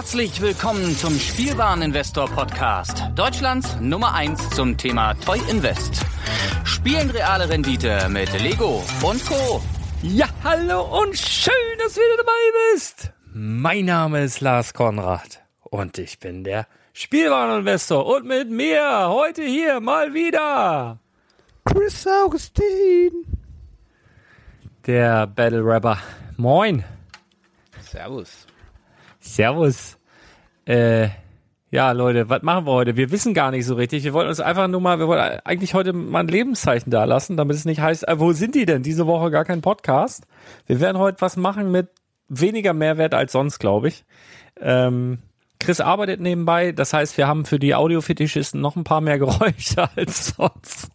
Herzlich willkommen zum Spielwareninvestor Podcast, Deutschlands Nummer 1 zum Thema Toy Invest. Spielen reale Rendite mit Lego und Co. Ja, hallo und schön, dass du wieder dabei bist. Mein Name ist Lars Konrad und ich bin der Spielwareninvestor und mit mir heute hier mal wieder Chris Augustin. Der Battle Rapper. Moin. Servus. Servus. Äh, ja, Leute, was machen wir heute? Wir wissen gar nicht so richtig. Wir wollten uns einfach nur mal, wir wollten eigentlich heute mal ein Lebenszeichen da lassen, damit es nicht heißt, äh, wo sind die denn? Diese Woche gar kein Podcast. Wir werden heute was machen mit weniger Mehrwert als sonst, glaube ich. Ähm, Chris arbeitet nebenbei, das heißt, wir haben für die Audiofetischisten noch ein paar mehr Geräusche als sonst.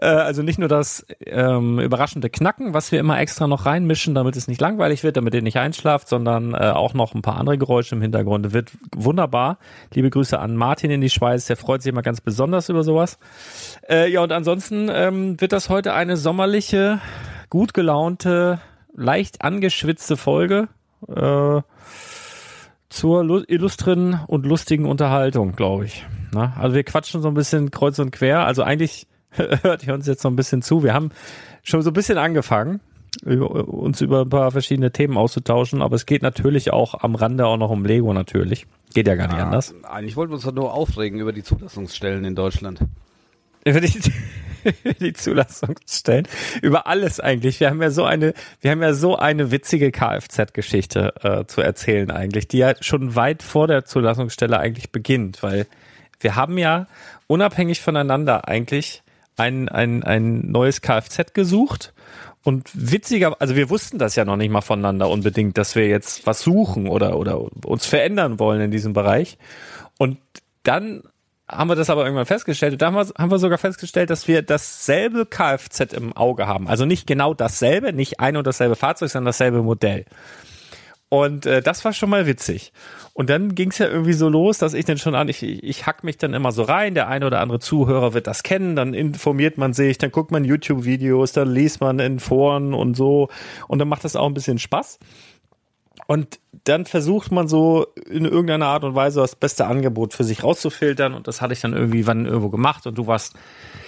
Äh, also nicht nur das ähm, überraschende Knacken, was wir immer extra noch reinmischen, damit es nicht langweilig wird, damit ihr nicht einschlaft, sondern äh, auch noch ein paar andere Geräusche im Hintergrund. Wird wunderbar. Liebe Grüße an Martin in die Schweiz, der freut sich immer ganz besonders über sowas. Äh, ja, und ansonsten ähm, wird das heute eine sommerliche, gut gelaunte, leicht angeschwitzte Folge. Äh, zur illustren und lustigen Unterhaltung, glaube ich. Na, also wir quatschen so ein bisschen kreuz und quer. Also eigentlich hört ihr uns jetzt noch ein bisschen zu. Wir haben schon so ein bisschen angefangen, uns über ein paar verschiedene Themen auszutauschen, aber es geht natürlich auch am Rande auch noch um Lego natürlich. Geht ja gar nicht ja, anders. Eigentlich wollten wir uns doch nur aufregen über die Zulassungsstellen in Deutschland. Über die, die Zulassungsstellen. Über alles eigentlich. Wir haben ja so eine, wir haben ja so eine witzige Kfz-Geschichte äh, zu erzählen eigentlich, die ja schon weit vor der Zulassungsstelle eigentlich beginnt, weil wir haben ja unabhängig voneinander eigentlich ein, ein, ein neues Kfz gesucht. Und witziger, also wir wussten das ja noch nicht mal voneinander unbedingt, dass wir jetzt was suchen oder, oder uns verändern wollen in diesem Bereich. Und dann haben wir das aber irgendwann festgestellt. Und da haben wir, haben wir sogar festgestellt, dass wir dasselbe Kfz im Auge haben. Also nicht genau dasselbe, nicht ein und dasselbe Fahrzeug, sondern dasselbe Modell. Und äh, das war schon mal witzig. Und dann ging es ja irgendwie so los, dass ich dann schon an, ich, ich hack mich dann immer so rein, der eine oder andere Zuhörer wird das kennen, dann informiert man sich, dann guckt man YouTube-Videos, dann liest man in Foren und so. Und dann macht das auch ein bisschen Spaß. Und dann versucht man so in irgendeiner Art und Weise das beste Angebot für sich rauszufiltern. Und das hatte ich dann irgendwie wann irgendwo gemacht. Und du warst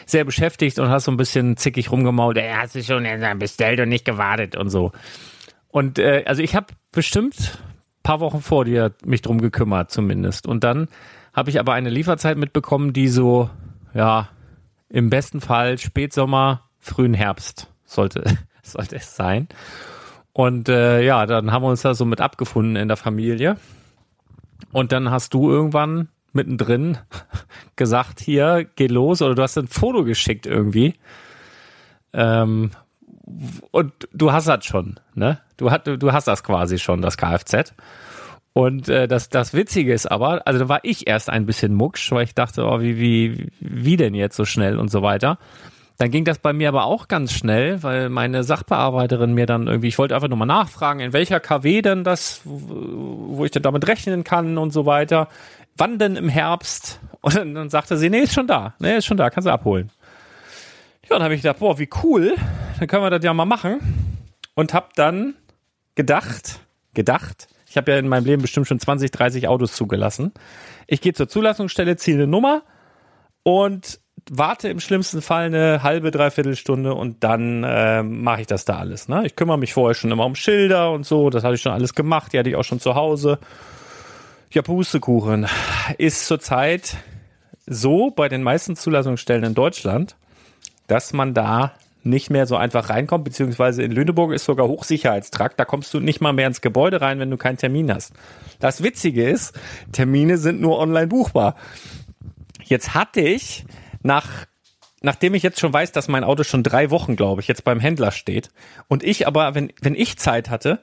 sehr beschäftigt und hast so ein bisschen zickig rumgemault. Er hat sich schon bestellt und nicht gewartet und so. Und äh, also ich habe bestimmt paar Wochen vor dir mich drum gekümmert zumindest. Und dann habe ich aber eine Lieferzeit mitbekommen, die so, ja, im besten Fall Spätsommer, frühen Herbst sollte, sollte es sein. Und äh, ja, dann haben wir uns da so mit abgefunden in der Familie. Und dann hast du irgendwann mittendrin gesagt, hier, geh los, oder du hast ein Foto geschickt irgendwie. Ähm, und du hast das schon, ne? Du, hat, du hast das quasi schon, das Kfz. Und äh, das, das Witzige ist aber, also da war ich erst ein bisschen mucksch, weil ich dachte, oh, wie, wie, wie denn jetzt so schnell und so weiter. Dann ging das bei mir aber auch ganz schnell, weil meine Sachbearbeiterin mir dann irgendwie, ich wollte einfach nur mal nachfragen, in welcher KW denn das, wo ich denn damit rechnen kann und so weiter. Wann denn im Herbst? Und dann, dann sagte sie, nee, ist schon da. Nee, ist schon da, kannst du abholen. Ja, dann habe ich gedacht, boah, wie cool. Dann können wir das ja mal machen. Und hab dann gedacht, gedacht, ich habe ja in meinem Leben bestimmt schon 20, 30 Autos zugelassen. Ich gehe zur Zulassungsstelle, ziehe eine Nummer und warte im schlimmsten Fall eine halbe, dreiviertel Stunde und dann äh, mache ich das da alles. Ne? Ich kümmere mich vorher schon immer um Schilder und so, das hatte ich schon alles gemacht, die hatte ich auch schon zu Hause. Ja, Pustekuchen ist zurzeit so bei den meisten Zulassungsstellen in Deutschland, dass man da nicht mehr so einfach reinkommt, beziehungsweise in Lüneburg ist sogar Hochsicherheitstrakt, da kommst du nicht mal mehr ins Gebäude rein, wenn du keinen Termin hast. Das Witzige ist, Termine sind nur online buchbar. Jetzt hatte ich nach nachdem ich jetzt schon weiß, dass mein Auto schon drei Wochen, glaube ich, jetzt beim Händler steht und ich aber, wenn, wenn ich Zeit hatte,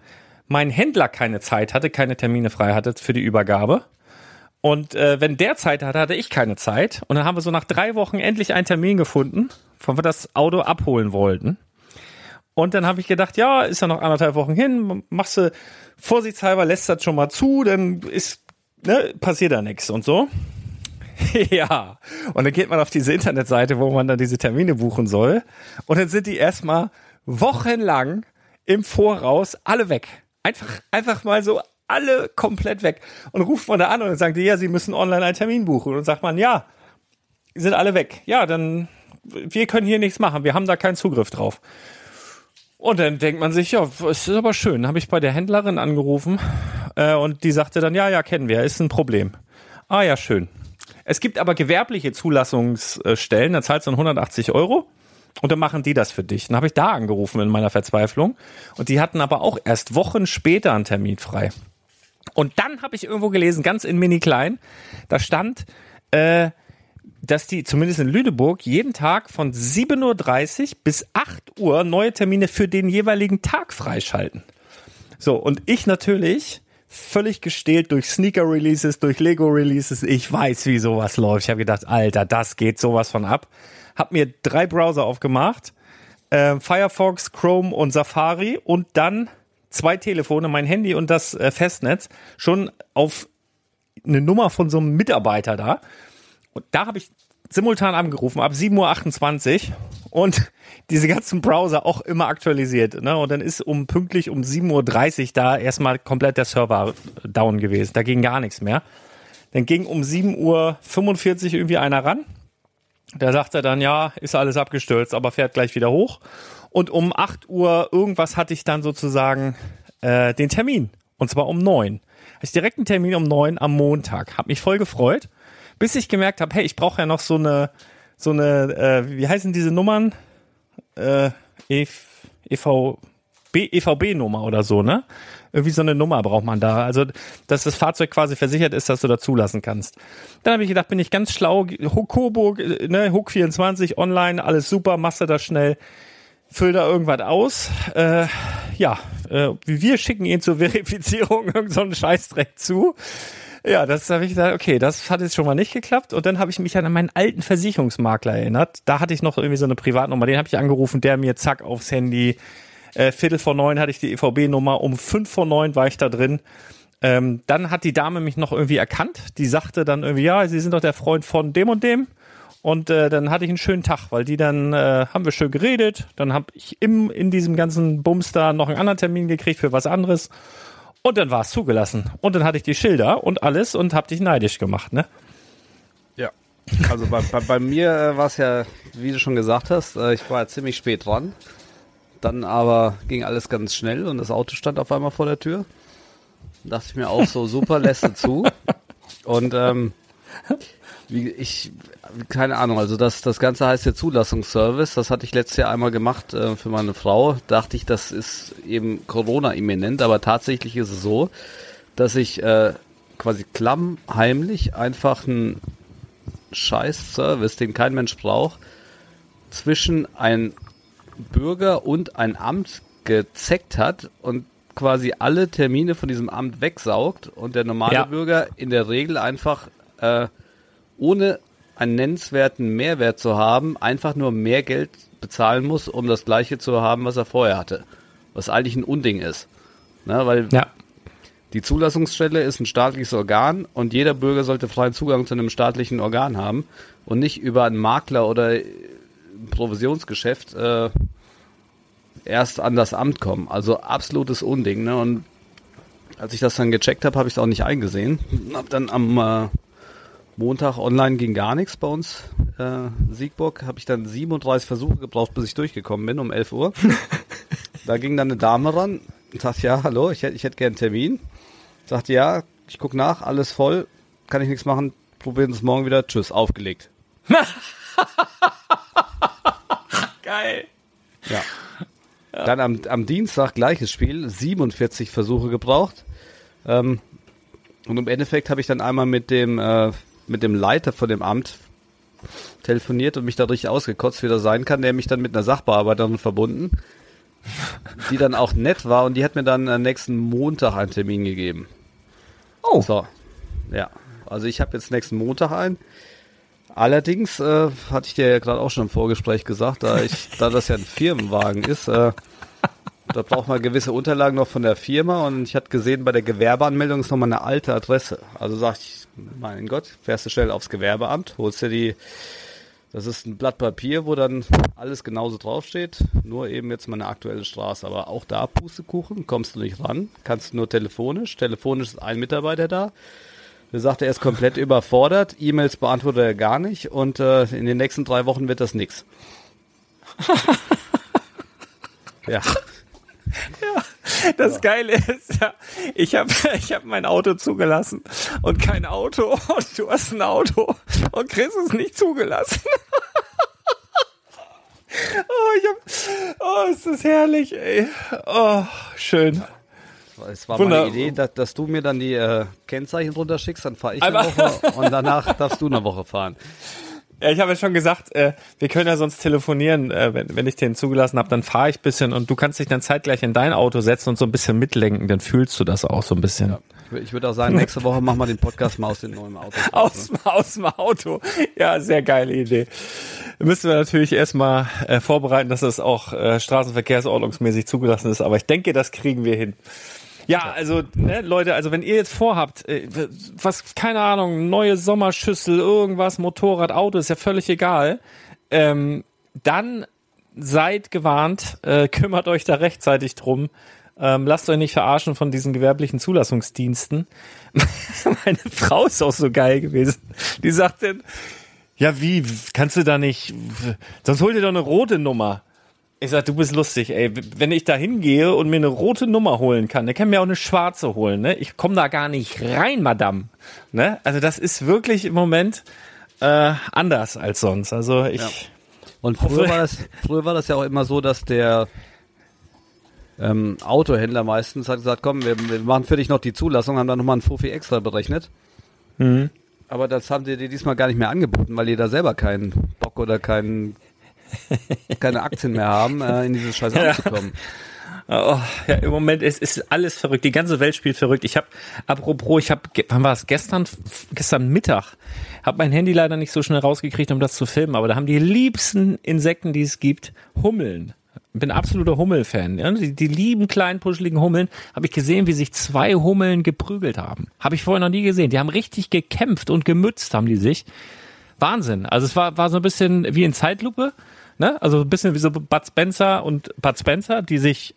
mein Händler keine Zeit hatte, keine Termine frei hatte für die Übergabe. Und äh, wenn der Zeit hatte, hatte ich keine Zeit. Und dann haben wir so nach drei Wochen endlich einen Termin gefunden, wo wir das Auto abholen wollten. Und dann habe ich gedacht, ja, ist ja noch anderthalb Wochen hin, machst du vorsichtshalber, lässt das schon mal zu, dann ist, ne, passiert da nichts und so. ja. Und dann geht man auf diese Internetseite, wo man dann diese Termine buchen soll. Und dann sind die erstmal wochenlang im Voraus alle weg. Einfach, einfach mal so alle komplett weg. Und ruft von da an und sagt die, ja, sie müssen online einen Termin buchen. Und sagt man, ja, sind alle weg. Ja, dann, wir können hier nichts machen. Wir haben da keinen Zugriff drauf. Und dann denkt man sich, ja, es ist aber schön. Habe ich bei der Händlerin angerufen äh, und die sagte dann, ja, ja, kennen wir, ist ein Problem. Ah ja, schön. Es gibt aber gewerbliche Zulassungsstellen, da zahlst du 180 Euro und dann machen die das für dich. Dann habe ich da angerufen in meiner Verzweiflung und die hatten aber auch erst Wochen später einen Termin frei. Und dann habe ich irgendwo gelesen, ganz in mini klein, da stand, äh, dass die zumindest in Lüneburg jeden Tag von 7.30 Uhr bis 8 Uhr neue Termine für den jeweiligen Tag freischalten. So, und ich natürlich völlig gestählt durch Sneaker-Releases, durch Lego-Releases. Ich weiß, wie sowas läuft. Ich habe gedacht, Alter, das geht sowas von ab. Hab mir drei Browser aufgemacht. Äh, Firefox, Chrome und Safari und dann zwei Telefone, mein Handy und das äh, Festnetz, schon auf eine Nummer von so einem Mitarbeiter da und da habe ich simultan angerufen, ab 7.28 Uhr und diese ganzen Browser auch immer aktualisiert. Ne? Und dann ist um pünktlich um 7.30 Uhr da erstmal komplett der Server down gewesen. Da ging gar nichts mehr. Dann ging um 7.45 Uhr irgendwie einer ran. Der sagte dann, ja, ist alles abgestürzt, aber fährt gleich wieder hoch. Und um 8 Uhr irgendwas hatte ich dann sozusagen äh, den Termin. Und zwar um 9. Hatte ich direkt einen Termin um 9 am Montag. Hab mich voll gefreut bis ich gemerkt habe, hey, ich brauche ja noch so eine, so eine, äh, wie heißen diese Nummern? Äh, EV, EVB-Nummer oder so, ne? Irgendwie so eine Nummer braucht man da. Also, dass das Fahrzeug quasi versichert ist, dass du da zulassen kannst. Dann habe ich gedacht, bin ich ganz schlau, Coburg, ne, Hook 24 online, alles super, machst du das schnell, füll da irgendwas aus. Äh, ja, äh, wir schicken ihn zur Verifizierung irgendeinen so Scheißdreck zu. Ja, das habe ich gesagt, okay, das hat jetzt schon mal nicht geklappt. Und dann habe ich mich an meinen alten Versicherungsmakler erinnert. Da hatte ich noch irgendwie so eine Privatnummer, den habe ich angerufen, der mir zack aufs Handy. Äh, Viertel vor neun hatte ich die EVB-Nummer, um fünf vor neun war ich da drin. Ähm, dann hat die Dame mich noch irgendwie erkannt. Die sagte dann irgendwie, ja, Sie sind doch der Freund von dem und dem. Und äh, dann hatte ich einen schönen Tag, weil die dann äh, haben wir schön geredet. Dann habe ich im in diesem ganzen Bums da noch einen anderen Termin gekriegt für was anderes. Und dann war es zugelassen. Und dann hatte ich die Schilder und alles und hab dich neidisch gemacht, ne? Ja. Also bei, bei, bei mir äh, war es ja, wie du schon gesagt hast, äh, ich war ja ziemlich spät dran. Dann aber ging alles ganz schnell und das Auto stand auf einmal vor der Tür. Da dachte ich mir auch so, super, lässt du zu. Und ähm, wie ich, keine Ahnung, also das, das Ganze heißt ja Zulassungsservice. Das hatte ich letztes Jahr einmal gemacht äh, für meine Frau. Dachte ich, das ist eben Corona-imminent, aber tatsächlich ist es so, dass ich äh, quasi klammheimlich einfach einen scheiß Service, den kein Mensch braucht, zwischen ein Bürger und ein Amt gezeckt hat und quasi alle Termine von diesem Amt wegsaugt und der normale ja. Bürger in der Regel einfach äh, ohne einen nennenswerten Mehrwert zu haben, einfach nur mehr Geld bezahlen muss, um das gleiche zu haben, was er vorher hatte. Was eigentlich ein Unding ist. Ne, weil ja. die Zulassungsstelle ist ein staatliches Organ und jeder Bürger sollte freien Zugang zu einem staatlichen Organ haben und nicht über einen Makler oder ein Provisionsgeschäft äh, erst an das Amt kommen. Also absolutes Unding. Ne? Und als ich das dann gecheckt habe, habe ich es auch nicht eingesehen. Hab dann am äh, Montag online ging gar nichts bei uns. Äh, Siegburg habe ich dann 37 Versuche gebraucht, bis ich durchgekommen bin um 11 Uhr. da ging dann eine Dame ran und sagte, ja, hallo, ich hätte ich hätte gern einen Termin. Sagte, ja, ich guck nach, alles voll, kann ich nichts machen, probieren es morgen wieder. Tschüss, aufgelegt. Geil. Ja. ja. Dann am, am Dienstag gleiches Spiel, 47 Versuche gebraucht. Ähm, und im Endeffekt habe ich dann einmal mit dem äh, mit dem Leiter von dem Amt telefoniert und mich da richtig ausgekotzt, wie das sein kann. Der mich dann mit einer Sachbearbeiterin verbunden, die dann auch nett war und die hat mir dann äh, nächsten Montag einen Termin gegeben. Oh. So. Ja. Also ich habe jetzt nächsten Montag einen. Allerdings äh, hatte ich dir ja gerade auch schon im Vorgespräch gesagt, da ich, da das ja ein Firmenwagen ist, äh, da braucht man gewisse Unterlagen noch von der Firma und ich hatte gesehen, bei der Gewerbeanmeldung ist nochmal eine alte Adresse. Also sag ich, mein Gott, fährst du schnell aufs Gewerbeamt, holst dir die Das ist ein Blatt Papier, wo dann alles genauso draufsteht, nur eben jetzt meine aktuelle Straße. Aber auch da Pustekuchen, kommst du nicht ran, kannst nur telefonisch. Telefonisch ist ein Mitarbeiter da. Der sagt, er ist komplett überfordert, E-Mails beantwortet er gar nicht und äh, in den nächsten drei Wochen wird das nix. ja. Ja, das ja. Geile ist, ja, ich habe ich hab mein Auto zugelassen und kein Auto und du hast ein Auto und Chris ist nicht zugelassen. oh, ich hab, oh, ist das herrlich, ey. Oh, schön. Es war Wunder meine Idee, dass, dass, du mir dann die äh, Kennzeichen runterschickst, dann fahre ich eine Woche und danach darfst du eine Woche fahren. Ja, ich habe ja schon gesagt, äh, wir können ja sonst telefonieren, äh, wenn, wenn ich den zugelassen habe, dann fahre ich bisschen und du kannst dich dann zeitgleich in dein Auto setzen und so ein bisschen mitlenken, dann fühlst du das auch so ein bisschen. Ja. Ich würde auch sagen, nächste Woche machen wir den Podcast mal aus dem neuen Auto. Aus, aus dem Auto. Ja, sehr geile Idee. Müssen wir natürlich erstmal äh, vorbereiten, dass das auch äh, straßenverkehrsordnungsmäßig zugelassen ist, aber ich denke, das kriegen wir hin. Ja, also ne, Leute, also wenn ihr jetzt vorhabt, äh, was, keine Ahnung, neue Sommerschüssel, irgendwas, Motorrad, Auto, ist ja völlig egal, ähm, dann seid gewarnt, äh, kümmert euch da rechtzeitig drum. Ähm, lasst euch nicht verarschen von diesen gewerblichen Zulassungsdiensten. Meine Frau ist auch so geil gewesen. Die sagt dann, ja wie, kannst du da nicht, sonst hol dir doch eine rote Nummer. Ich sag, du bist lustig, ey. Wenn ich da hingehe und mir eine rote Nummer holen kann, dann kann mir auch eine schwarze holen, ne? Ich komme da gar nicht rein, Madame. Ne? Also das ist wirklich im Moment äh, anders als sonst. Also ich. Ja. Und früher war, das, früher war das ja auch immer so, dass der ähm, Autohändler meistens hat gesagt, komm, wir, wir machen für dich noch die Zulassung, haben dann nochmal ein Fofi extra berechnet. Mhm. Aber das haben sie dir diesmal gar nicht mehr angeboten, weil ihr da selber keinen Bock oder keinen keine Aktien mehr haben, äh, in dieses Scheiß ja. anzukommen. Oh, ja, im Moment ist, ist alles verrückt. Die ganze Welt spielt verrückt. Ich habe, apropos, ich habe, wann war es? Gestern, gestern Mittag, habe mein Handy leider nicht so schnell rausgekriegt, um das zu filmen. Aber da haben die liebsten Insekten, die es gibt, Hummeln. Bin absoluter Hummelfan. Ja? Die, die lieben kleinen puscheligen Hummeln. Habe ich gesehen, wie sich zwei Hummeln geprügelt haben. Habe ich vorher noch nie gesehen. Die haben richtig gekämpft und gemützt haben die sich. Wahnsinn. Also es war, war so ein bisschen wie in Zeitlupe. Ne? Also ein bisschen wie so Bud Spencer und Bud Spencer, die sich,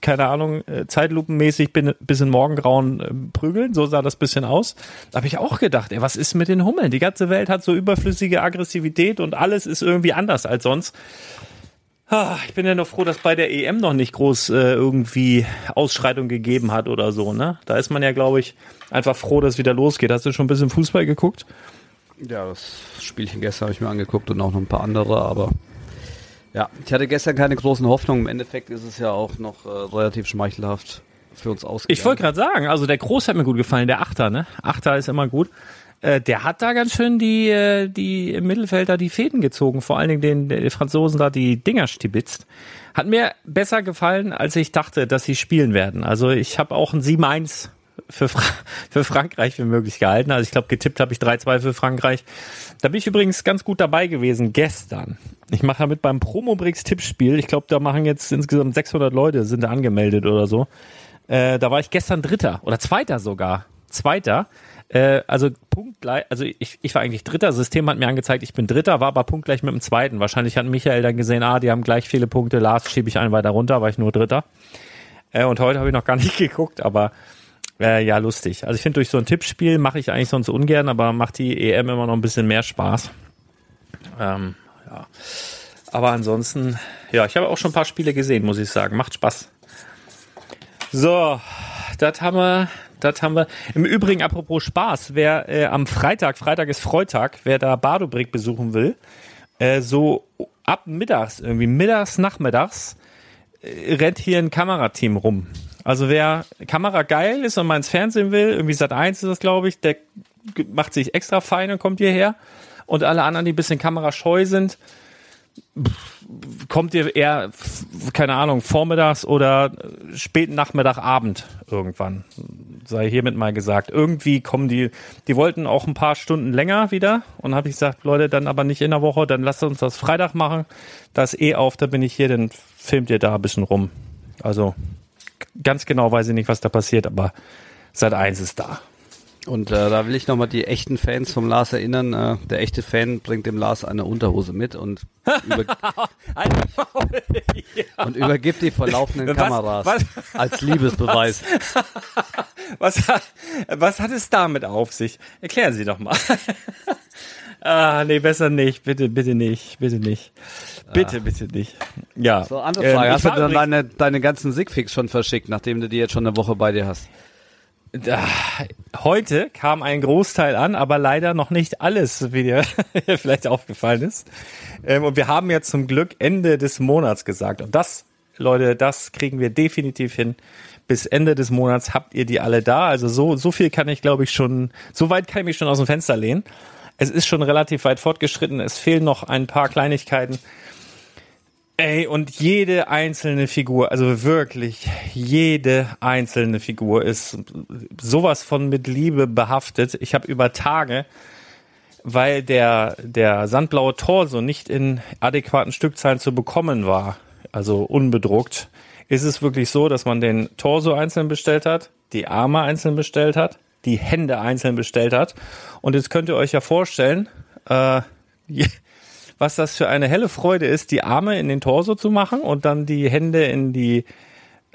keine Ahnung, äh, zeitlupenmäßig bis in Morgengrauen äh, prügeln. So sah das bisschen aus. Da habe ich auch gedacht, ey, was ist mit den Hummeln? Die ganze Welt hat so überflüssige Aggressivität und alles ist irgendwie anders als sonst. Ich bin ja noch froh, dass bei der EM noch nicht groß äh, irgendwie Ausschreitung gegeben hat oder so. Ne? Da ist man ja, glaube ich, einfach froh, dass es wieder losgeht. Hast du schon ein bisschen Fußball geguckt? Ja, das Spielchen gestern habe ich mir angeguckt und auch noch ein paar andere, aber ja, ich hatte gestern keine großen Hoffnungen. Im Endeffekt ist es ja auch noch äh, relativ schmeichelhaft für uns ausgegangen. Ich wollte gerade sagen, also der Groß hat mir gut gefallen, der Achter, ne? Achter ist immer gut. Äh, der hat da ganz schön die, äh, die im Mittelfeld da die Fäden gezogen, vor allen Dingen den, den Franzosen da die Dinger stibitzt. Hat mir besser gefallen, als ich dachte, dass sie spielen werden. Also ich habe auch ein 7-1 für, Fra für Frankreich für möglich gehalten. Also ich glaube, getippt habe ich 3-2 für Frankreich. Da bin ich übrigens ganz gut dabei gewesen gestern. Ich mache damit beim Promobrix Tippspiel. Ich glaube, da machen jetzt insgesamt 600 Leute sind da angemeldet oder so. Äh, da war ich gestern Dritter oder Zweiter sogar. Zweiter. Äh, also punktgleich, also ich, ich war eigentlich Dritter. Das System hat mir angezeigt, ich bin Dritter, war aber punktgleich mit dem Zweiten. Wahrscheinlich hat Michael dann gesehen, ah, die haben gleich viele Punkte. Lars schiebe ich einen weiter runter, war ich nur Dritter. Äh, und heute habe ich noch gar nicht geguckt, aber äh, ja, lustig. Also ich finde, durch so ein Tippspiel mache ich eigentlich sonst ungern, aber macht die EM immer noch ein bisschen mehr Spaß. Ähm, ja. Aber ansonsten, ja, ich habe auch schon ein paar Spiele gesehen, muss ich sagen. Macht Spaß. So, das haben wir, das haben wir. Im Übrigen, apropos Spaß, wer äh, am Freitag, Freitag ist Freitag, wer da Badobrick besuchen will, äh, so ab mittags, irgendwie mittags, nachmittags, äh, rennt hier ein Kamerateam rum. Also wer Kamera geil ist und mal ins Fernsehen will, irgendwie Sat 1 ist das, glaube ich, der macht sich extra fein und kommt hierher. Und alle anderen, die ein bisschen kamerascheu sind, kommt ihr eher, keine Ahnung, vormittags oder späten Nachmittag, Abend irgendwann. Sei hiermit mal gesagt. Irgendwie kommen die, die wollten auch ein paar Stunden länger wieder und habe ich gesagt, Leute, dann aber nicht in der Woche, dann lasst uns das Freitag machen. Da ist eh auf, da bin ich hier, dann filmt ihr da ein bisschen rum. Also ganz genau weiß ich nicht, was da passiert, aber seit eins ist da. Und äh, da will ich nochmal die echten Fans vom Lars erinnern. Äh, der echte Fan bringt dem Lars eine Unterhose mit und, über und übergibt die vor laufenden Was- Kameras was- als Liebesbeweis. Was, hat- was hat es damit auf sich? Erklären Sie doch mal. Ah, nee, besser nicht. Bitte, bitte nicht. Bitte nicht. Bitte, bitte nicht. Ja. So, andere Ähm, Frage. ich Hast du dann deine, deine ganzen Sigfix schon verschickt, nachdem du die jetzt schon eine Woche bei dir hast? Heute kam ein Großteil an, aber leider noch nicht alles, wie dir vielleicht aufgefallen ist. Ähm, und wir haben jetzt zum Glück Ende des Monats gesagt. Und das, Leute, das kriegen wir definitiv hin. Bis Ende des Monats habt ihr die alle da. Also so, so viel kann ich, glaube ich, schon, so weit kann ich mich schon aus dem Fenster lehnen. Es ist schon relativ weit fortgeschritten. Es fehlen noch ein paar Kleinigkeiten. Ey, und jede einzelne Figur, also wirklich jede einzelne Figur ist sowas von mit Liebe behaftet. Ich habe über Tage, weil der, der sandblaue Torso nicht in adäquaten Stückzahlen zu bekommen war, also unbedruckt, ist es wirklich so, dass man den Torso einzeln bestellt hat, die Arme einzeln bestellt hat, die Hände einzeln bestellt hat. Und jetzt könnt ihr euch ja vorstellen, äh, was das für eine helle Freude ist, die Arme in den Torso zu machen und dann die Hände in die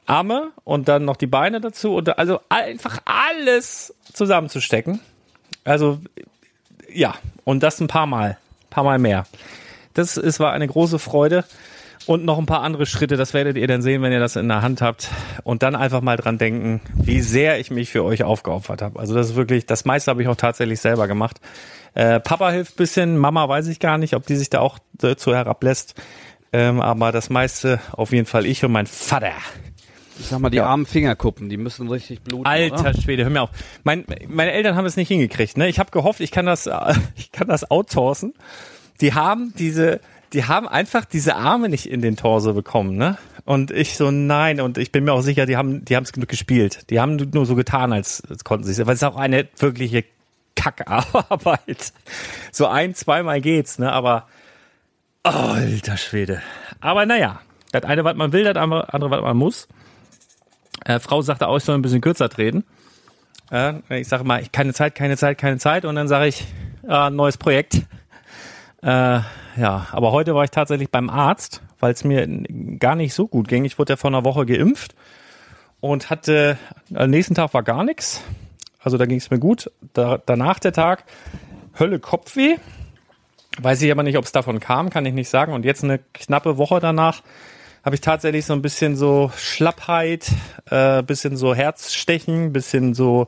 Arme und dann noch die Beine dazu und also einfach alles zusammenzustecken. Also ja, und das ein paar Mal, paar Mal mehr. Das ist, war eine große Freude. Und noch ein paar andere Schritte, das werdet ihr dann sehen, wenn ihr das in der Hand habt. Und dann einfach mal dran denken, wie sehr ich mich für euch aufgeopfert habe. Also das ist wirklich, das meiste habe ich auch tatsächlich selber gemacht. Äh, Papa hilft bisschen, Mama weiß ich gar nicht, ob die sich da auch dazu herablässt. Ähm, aber das meiste auf jeden Fall ich und mein Vater. Ich sag mal, die Ja. armen Fingerkuppen, die müssen richtig bluten. Alter Oder? Schwede, hör mir auf. Mein, meine Eltern haben es nicht hingekriegt. Ne? Ich habe gehofft, ich kann das, äh, ich kann das outsourcen. Die haben diese, die haben einfach diese Arme nicht in den Torso bekommen. Ne? Und ich so nein. Und ich bin mir auch sicher, die haben, die haben es genug gespielt. Die haben nur so getan, als, als konnten sie es. Weil es ist auch eine wirkliche Kackarbeit. So ein, zweimal geht's. Ne? Aber alter Schwede. Aber naja, das eine, was man will, das andere, andere was man muss. Äh, Frau sagte auch, ich soll ein bisschen kürzer treten. Äh, ich sage mal, ich keine Zeit, keine Zeit, keine Zeit. Und dann sage ich, äh, neues Projekt. Äh, ja, aber heute war ich tatsächlich beim Arzt, weil es mir gar nicht so gut ging. Ich wurde ja vor einer Woche geimpft und hatte, am nächsten Tag war gar nichts. Also da ging es mir gut. Da, danach der Tag, Hölle Kopfweh. Weiß ich aber nicht, ob es davon kam, kann ich nicht sagen. Und jetzt eine knappe Woche danach habe ich tatsächlich so ein bisschen so Schlappheit, äh, bisschen so Herzstechen, bisschen so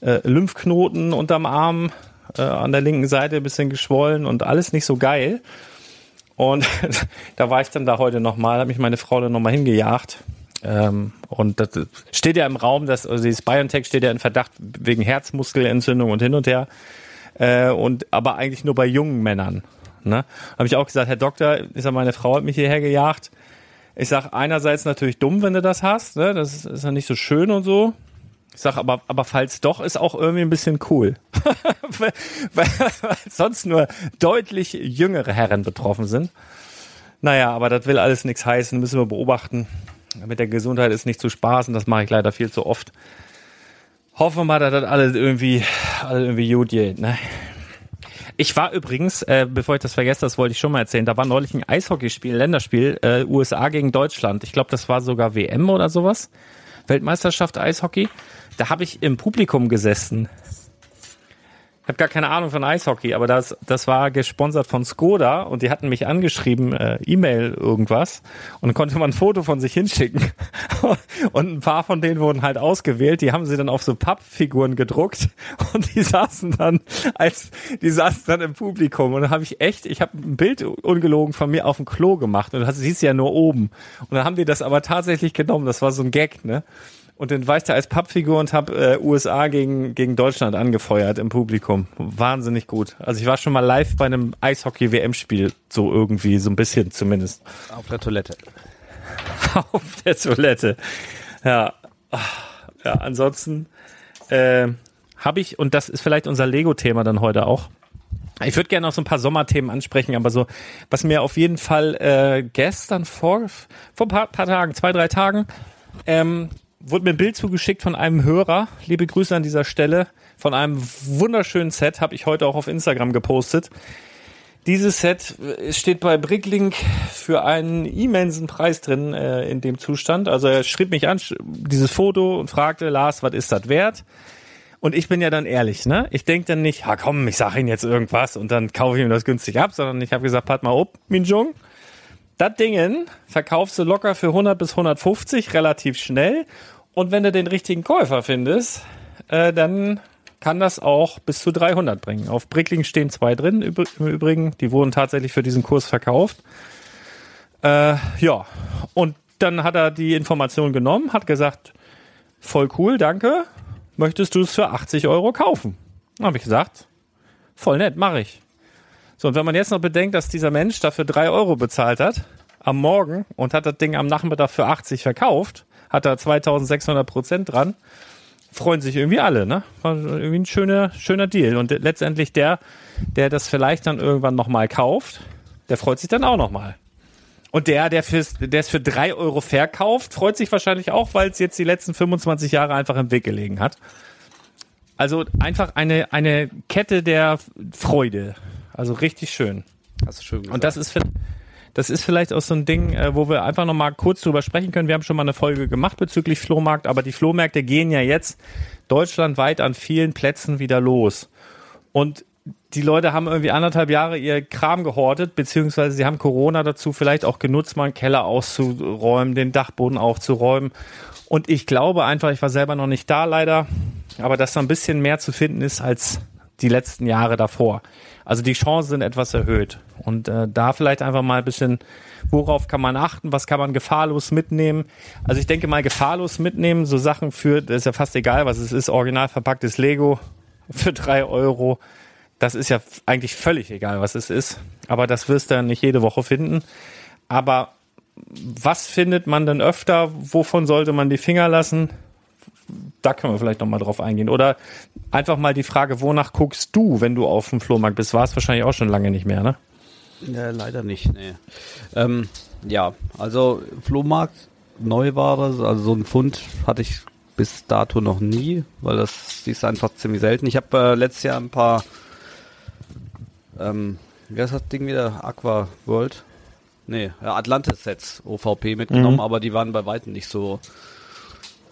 äh, Lymphknoten unterm Arm, äh, an der linken Seite bisschen geschwollen und alles nicht so geil. Und da war ich dann da heute nochmal, hat mich meine Frau dann nochmal hingejagt. Ähm, und das steht ja im Raum, dass, also dieses BioNTech steht ja in Verdacht wegen Herzmuskelentzündung und hin und her. Äh, und aber eigentlich nur bei jungen Männern. Ne? Habe ich auch gesagt, Herr Doktor, ich sag, meine Frau hat mich hierher gejagt. Ich sag einerseits natürlich dumm, wenn du das hast, ne? Das ist, ja nicht so schön und so. Ich sag aber, aber falls doch, ist auch irgendwie ein bisschen cool. weil, sonst nur deutlich jüngere Herren betroffen sind. Naja, aber das will alles nichts heißen, müssen wir beobachten. Mit der Gesundheit ist nicht zu spaßen, das mache ich leider viel zu oft. Hoffen wir mal, dass das alles irgendwie, alles irgendwie gut geht, ne? Ich war übrigens, äh, bevor ich das vergesse, das wollte ich schon mal erzählen, da war neulich ein Eishockeyspiel, ein Länderspiel, äh, USA gegen Deutschland. Ich glaube, das war sogar WM oder sowas. Weltmeisterschaft Eishockey. Da habe ich im Publikum gesessen. Ich habe gar keine Ahnung von Eishockey, aber das, das war gesponsert von Skoda und die hatten mich angeschrieben, äh, E-Mail irgendwas und konnte man ein Foto von sich hinschicken und ein paar von denen wurden halt ausgewählt, die haben sie dann auf so Pappfiguren gedruckt und die saßen dann als, die saßen dann im Publikum und dann habe ich echt, ich habe ein Bild ungelogen von mir auf dem Klo gemacht und das siehst ja nur oben und dann haben die das aber tatsächlich genommen, das war so ein Gag, ne? Und dann war ich da als Pappfigur und habe äh, USA gegen, gegen Deutschland angefeuert im Publikum. Wahnsinnig gut. Also ich war schon mal live bei einem Eishockey-WM-Spiel, so irgendwie, so ein bisschen zumindest. Auf der Toilette. Auf der Toilette. Ja. Ja, ansonsten äh, habe ich, und das ist vielleicht unser Lego-Thema dann heute auch. Ich würde gerne noch so ein paar Sommerthemen ansprechen, aber so, was mir auf jeden Fall äh, gestern vor, vor ein paar, paar Tagen, zwei, drei Tagen, ähm, wurde mir ein Bild zugeschickt von einem Hörer. Liebe Grüße an dieser Stelle. Von einem wunderschönen Set habe ich heute auch auf Instagram gepostet. Dieses Set äh, steht bei Bricklink für einen immensen Preis drin äh, in dem Zustand. Also er schrieb mich an, dieses Foto und fragte, Lars, was ist das wert? Und ich bin ja dann ehrlich, ne? Ich denk dann nicht, ha komm, ich sag Ihnen jetzt irgendwas und dann kaufe ich ihm das günstig ab, sondern ich habe gesagt, pass mal ob, Minjung. Das Dingen verkaufst du locker für 100 bis 150 relativ schnell. Und wenn du den richtigen Käufer findest, äh, dann kann das auch bis zu 300 bringen. Auf Brickling stehen zwei drin im Übrigen. Die wurden tatsächlich für diesen Kurs verkauft. Äh, ja, und dann hat er die Information genommen, hat gesagt, voll cool, danke. Möchtest du es für 80 Euro kaufen? Habe ich gesagt, voll nett, mache ich. So, und wenn man jetzt noch bedenkt, dass dieser Mensch dafür drei Euro bezahlt hat, am Morgen und hat das Ding am Nachmittag für 80 verkauft, hat da 2600 Prozent dran, freuen sich irgendwie alle, ne? War irgendwie ein schöner, schöner Deal. Und letztendlich der, der das vielleicht dann irgendwann nochmal kauft, der freut sich dann auch nochmal. Und der, der fürs, der es für drei Euro verkauft, freut sich wahrscheinlich auch, weil es jetzt die letzten 25 Jahre einfach im Weg gelegen hat. Also einfach eine, eine Kette der Freude. Also richtig schön. Hast du schön gesagt. Und das ist, das ist vielleicht auch so ein Ding, äh, wo wir einfach nochmal kurz drüber sprechen können. Wir haben schon mal eine Folge gemacht bezüglich Flohmarkt, aber die Flohmärkte gehen ja jetzt deutschlandweit an vielen Plätzen wieder los. Und die Leute haben irgendwie anderthalb Jahre ihr Kram gehortet, beziehungsweise sie haben Corona dazu vielleicht auch genutzt, mal einen Keller auszuräumen, den Dachboden aufzuräumen. Und ich glaube einfach, ich war selber noch nicht da leider, aber dass da ein bisschen mehr zu finden ist als die letzten Jahre davor. Also die Chancen sind etwas erhöht. Und äh, da vielleicht einfach mal ein bisschen, worauf kann man achten, was kann man gefahrlos mitnehmen. Also ich denke mal, gefahrlos mitnehmen, so Sachen für, das ist ja fast egal, was es ist, original verpacktes Lego für drei Euro. Das ist ja eigentlich völlig egal, was es ist. Aber das wirst du dann nicht jede Woche finden. Aber was findet man denn öfter? Wovon sollte man die Finger lassen? Da können wir vielleicht nochmal drauf eingehen. Oder einfach mal die Frage, wonach guckst du, wenn du auf dem Flohmarkt bist? War es wahrscheinlich auch schon lange nicht mehr, ne? Ja, leider nicht, nee. Ähm, ja, also Flohmarkt, Neuware, also so ein Pfund hatte ich bis dato noch nie, weil das ist einfach ziemlich selten. Ich habe äh, letztes Jahr ein paar, ähm, wie heißt das Ding wieder? Aqua World? Nee, Atlantis-Sets OVP mitgenommen, mhm. aber die waren bei weitem nicht so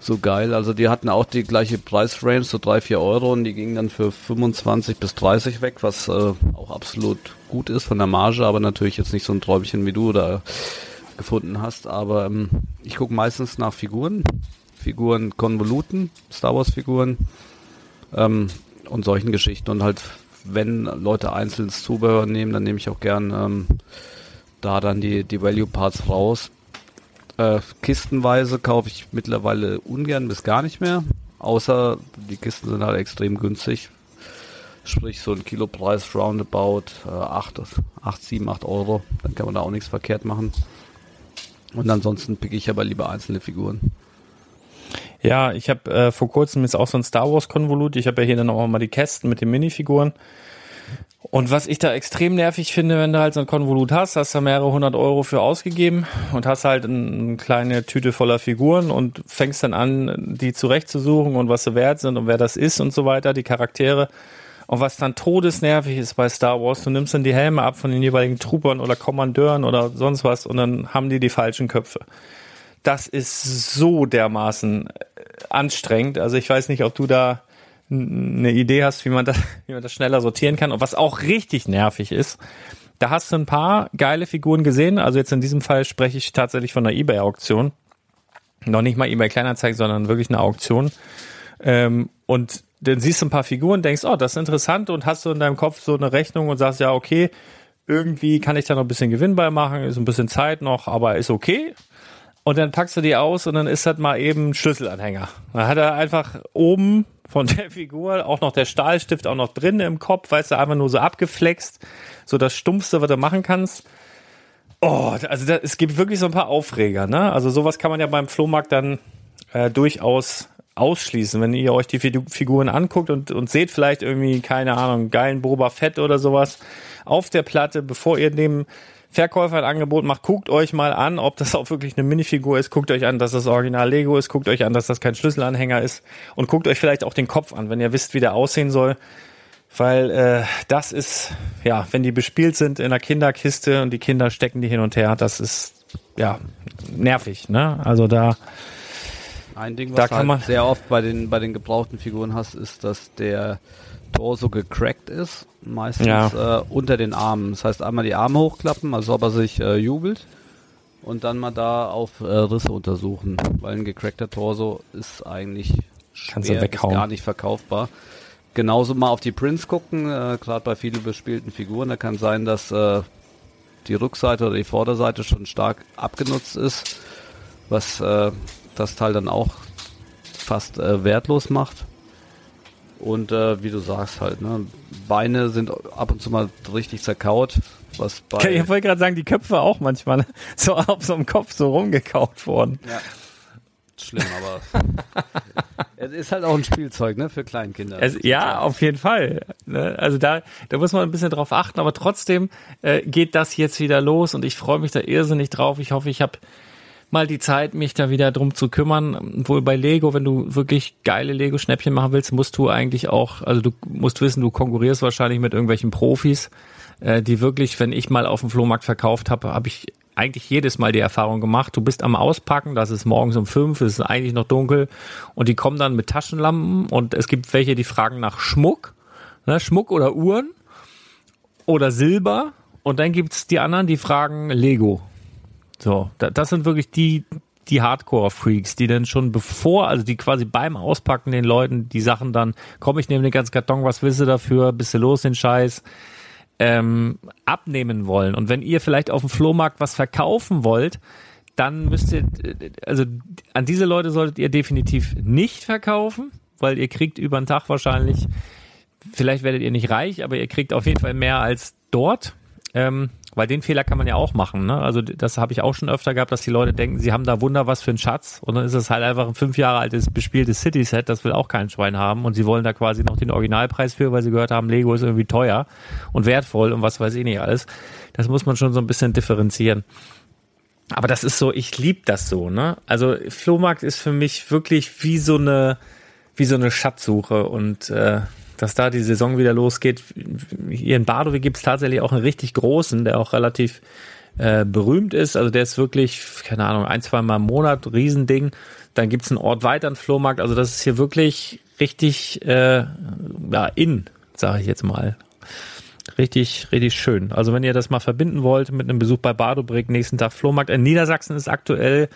so geil. Also die hatten auch die gleiche Preisrange, so drei vier Euro und die gingen dann für 25 bis 30 weg, was äh, auch absolut gut ist von der Marge, aber natürlich jetzt nicht so ein Träumchen wie du da gefunden hast. Aber ähm, ich gucke meistens nach Figuren, Figuren, Konvoluten, Star Wars Figuren ähm, und solchen Geschichten und halt wenn Leute einzelnes Zubehör nehmen, dann nehme ich auch gern ähm, da dann die, die Value Parts raus. Äh, kistenweise kaufe ich mittlerweile ungern bis gar nicht mehr. Außer die Kisten sind halt extrem günstig. Sprich so ein Kilopreis roundabout äh, 8, 8, 7, 8 Euro. Dann kann man da auch nichts verkehrt machen. Und ansonsten picke ich aber lieber einzelne Figuren. Ja, ich habe äh, vor kurzem ist auch so ein Star Wars Konvolut. Ich habe ja hier dann auch mal die Kästen mit den Minifiguren. Und was ich da extrem nervig finde, wenn du halt so ein Konvolut hast, hast du mehrere hundert Euro für ausgegeben und hast halt eine kleine Tüte voller Figuren und fängst dann an, die zurechtzusuchen und was sie wert sind und wer das ist und so weiter, die Charaktere. Und was dann todesnervig ist bei Star Wars, du nimmst dann die Helme ab von den jeweiligen Troopern oder Kommandeuren oder sonst was und dann haben die die falschen Köpfe. Das ist so dermaßen anstrengend. Also ich weiß nicht, ob du da eine Idee hast, wie man das, wie man das schneller sortieren kann. Und was auch richtig nervig ist, da hast du ein paar geile Figuren gesehen. Also jetzt in diesem Fall spreche ich tatsächlich von einer eBay-Auktion. Noch nicht mal eBay Kleinanzeigen, sondern wirklich eine Auktion. Ähm, und dann siehst du ein paar Figuren, denkst, oh, das ist interessant und hast du in deinem Kopf so eine Rechnung und sagst, ja, okay, irgendwie kann ich da noch ein bisschen Gewinn bei machen, ist ein bisschen Zeit noch, aber ist okay. Und dann packst du die aus und dann ist das mal eben Schlüsselanhänger. Da hat er einfach oben von der Figur, auch noch der Stahlstift auch noch drin im Kopf, weißt du, einfach nur so abgeflext, so das Stumpfste, was du machen kannst. Oh, also da, es gibt wirklich so ein paar Aufreger, ne? Also sowas kann man ja beim Flohmarkt dann äh, durchaus ausschließen, wenn ihr euch die Figuren anguckt und, und seht vielleicht irgendwie, keine Ahnung, geilen Boba Fett oder sowas auf der Platte, bevor ihr dem Verkäufer ein Angebot macht, guckt euch mal an, ob das auch wirklich eine Minifigur ist, guckt euch an, dass das Original Lego ist, guckt euch an, dass das kein Schlüsselanhänger ist und guckt euch vielleicht auch den Kopf an, wenn ihr wisst, wie der aussehen soll. Weil äh, das ist, ja, wenn die bespielt sind in einer Kinderkiste und die Kinder stecken die hin und her, das ist ja nervig, ne? Also da. Ein Ding, was Da du kann halt man- sehr oft bei den, bei den gebrauchten Figuren hast, ist, dass der Torso gecrackt ist. Meistens Ja. äh, unter den Armen. Das heißt, einmal die Arme hochklappen, als ob er sich äh, jubelt. Und dann mal da auf äh, Risse untersuchen. Weil ein gecrackter Torso ist eigentlich Kannst schwer weghauen. gar nicht verkaufbar. Genauso mal auf die Prints gucken, äh, gerade bei vielen bespielten Figuren. Da kann sein, dass äh, die Rückseite oder die Vorderseite schon stark abgenutzt ist, was äh, das Teil dann auch fast äh, wertlos macht. Und äh, wie du sagst halt, ne, Beine sind ab und zu mal richtig zerkaut, was bei Ich wollte gerade sagen, die Köpfe auch manchmal ne? so auf so einem Kopf so rumgekaut worden. ja, schlimm, aber es ist halt auch ein Spielzeug, ne, für Kleinkinder. Also, ja, auf jeden Fall. Ne? Also da, da muss man ein bisschen drauf achten, aber trotzdem äh, geht das jetzt wieder los und ich freue mich da irrsinnig drauf. Ich hoffe, ich habe mal die Zeit, mich da wieder drum zu kümmern. Wohl bei Lego, wenn du wirklich geile Lego-Schnäppchen machen willst, musst du eigentlich auch, also du musst wissen, du konkurrierst wahrscheinlich mit irgendwelchen Profis, äh, die wirklich, wenn ich mal auf dem Flohmarkt verkauft habe, habe ich eigentlich jedes Mal die Erfahrung gemacht, du bist am Auspacken, das ist morgens um fünf, es ist eigentlich noch dunkel und die kommen dann mit Taschenlampen und es gibt welche, die fragen nach Schmuck, ne, Schmuck oder Uhren oder Silber und dann gibt's die anderen, die fragen Lego. So, da, das sind wirklich die, die Hardcore-Freaks, die dann schon bevor, also die quasi beim Auspacken den Leuten die Sachen dann, komm, ich nehme den ganzen Karton, was willst du dafür, bist du los den Scheiß, ähm, abnehmen wollen. Und wenn ihr vielleicht auf dem Flohmarkt was verkaufen wollt, dann müsst ihr, also an diese Leute solltet ihr definitiv nicht verkaufen, weil ihr kriegt über den Tag wahrscheinlich, vielleicht werdet ihr nicht reich, aber ihr kriegt auf jeden Fall mehr als dort. Ähm, weil den Fehler kann man ja auch machen. Ne? Also das habe ich auch schon öfter gehabt, dass die Leute denken, sie haben da Wunder was für einen Schatz und dann ist es halt einfach ein fünf Jahre altes bespieltes City-Set, das will auch kein Schwein haben und sie wollen da quasi noch den Originalpreis für, weil sie gehört haben, Lego ist irgendwie teuer und wertvoll und was weiß ich nicht alles. Das muss man schon so ein bisschen differenzieren. Aber das ist so, ich lieb das so, ne? Also Flohmarkt ist für mich wirklich wie so eine, wie so eine Schatzsuche und äh, dass da die Saison wieder losgeht. Hier in Badowie gibt's tatsächlich auch einen richtig großen, der auch relativ äh, berühmt ist. Also der ist wirklich, keine Ahnung, ein, zwei Mal im Monat, Riesending. Dann gibt's einen Ort weiter, einen Flohmarkt. Also das ist hier wirklich richtig äh, ja, in, sage ich jetzt mal. Richtig, richtig schön. Also wenn ihr das mal verbinden wollt mit einem Besuch bei Badobrick, nächsten Tag Flohmarkt. In Niedersachsen ist aktuell,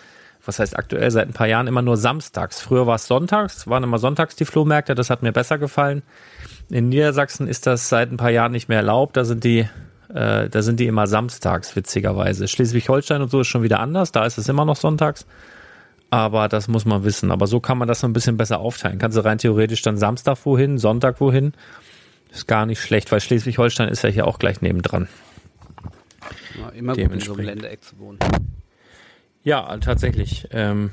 was heißt aktuell, seit ein paar Jahren immer nur samstags. Früher war es sonntags, waren immer sonntags die Flohmärkte, das hat mir besser gefallen. In Niedersachsen ist das seit ein paar Jahren nicht mehr erlaubt, da sind die, äh, da sind die immer samstags, witzigerweise. Schleswig-Holstein und so ist schon wieder anders, da ist es immer noch sonntags. Aber das muss man wissen. Aber so kann man das so ein bisschen besser aufteilen. Kannst du rein theoretisch dann Samstag wohin, Sonntag wohin. Ist gar nicht schlecht, weil Schleswig-Holstein ist ja hier auch gleich nebendran. Ja, immer gut in so einem. Ländereck zu wohnen. Ja, tatsächlich. Ähm,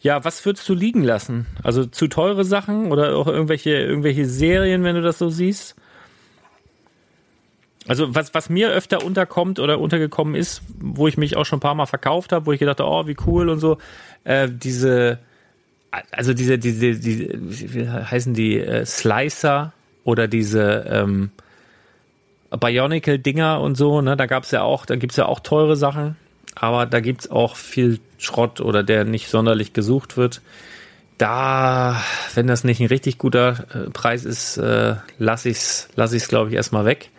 ja, was würdest du liegen lassen? Also zu teure Sachen oder auch irgendwelche, irgendwelche Serien, wenn du das so siehst? Also was, was mir öfter unterkommt oder untergekommen ist, wo ich mich auch schon ein paar Mal verkauft habe, wo ich gedacht habe, oh, wie cool und so, äh, diese, also diese, diese, diese, wie heißen die, äh, Slicer oder diese ähm, Bionicle-Dinger und so, ne, da gab's ja auch, da gibt's ja auch teure Sachen, aber da gibt's auch viel Schrott oder der nicht sonderlich gesucht wird. Da, wenn das nicht ein richtig guter äh, Preis ist, äh, lass ich's, lass ich's, glaube ich, erstmal weg.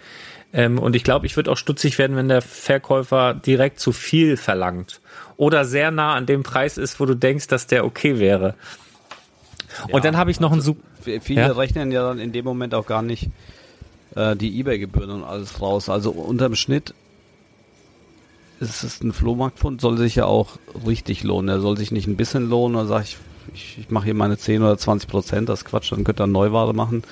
Ähm, und ich glaube, ich würde auch stutzig werden, wenn der Verkäufer direkt zu viel verlangt oder sehr nah an dem Preis ist, wo du denkst, dass der okay wäre. und dann habe ich noch einen Sup V- Viele Ja? rechnen ja dann in dem Moment auch gar nicht äh, die Ebay-Gebühren und alles raus. Also unterm Schnitt ist es ein Flohmarktfund, soll sich ja auch richtig lohnen. Er soll sich nicht ein bisschen lohnen oder sag ich, ich, ich mache hier meine 10 oder 20 Prozent, das ist Quatsch, dann könnt ihr Neuware machen.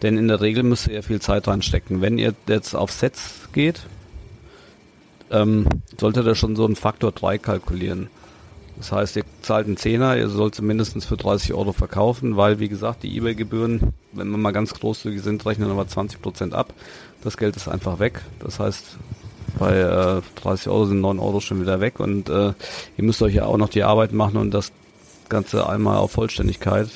Denn in der Regel müsst ihr ja viel Zeit reinstecken. Wenn ihr jetzt auf Sets geht, ähm, solltet ihr schon so einen Faktor 3 kalkulieren. Das heißt, ihr zahlt einen Zehner, ihr sollt mindestens für 30 Euro verkaufen, weil, wie gesagt, die Ebay-Gebühren, wenn wir mal ganz großzügig sind, rechnen aber 20% ab. Das Geld ist einfach weg. Das heißt, bei äh, 30 Euro sind 9 Euro schon wieder weg und äh, ihr müsst euch ja auch noch die Arbeit machen und das Ganze einmal auf Vollständigkeit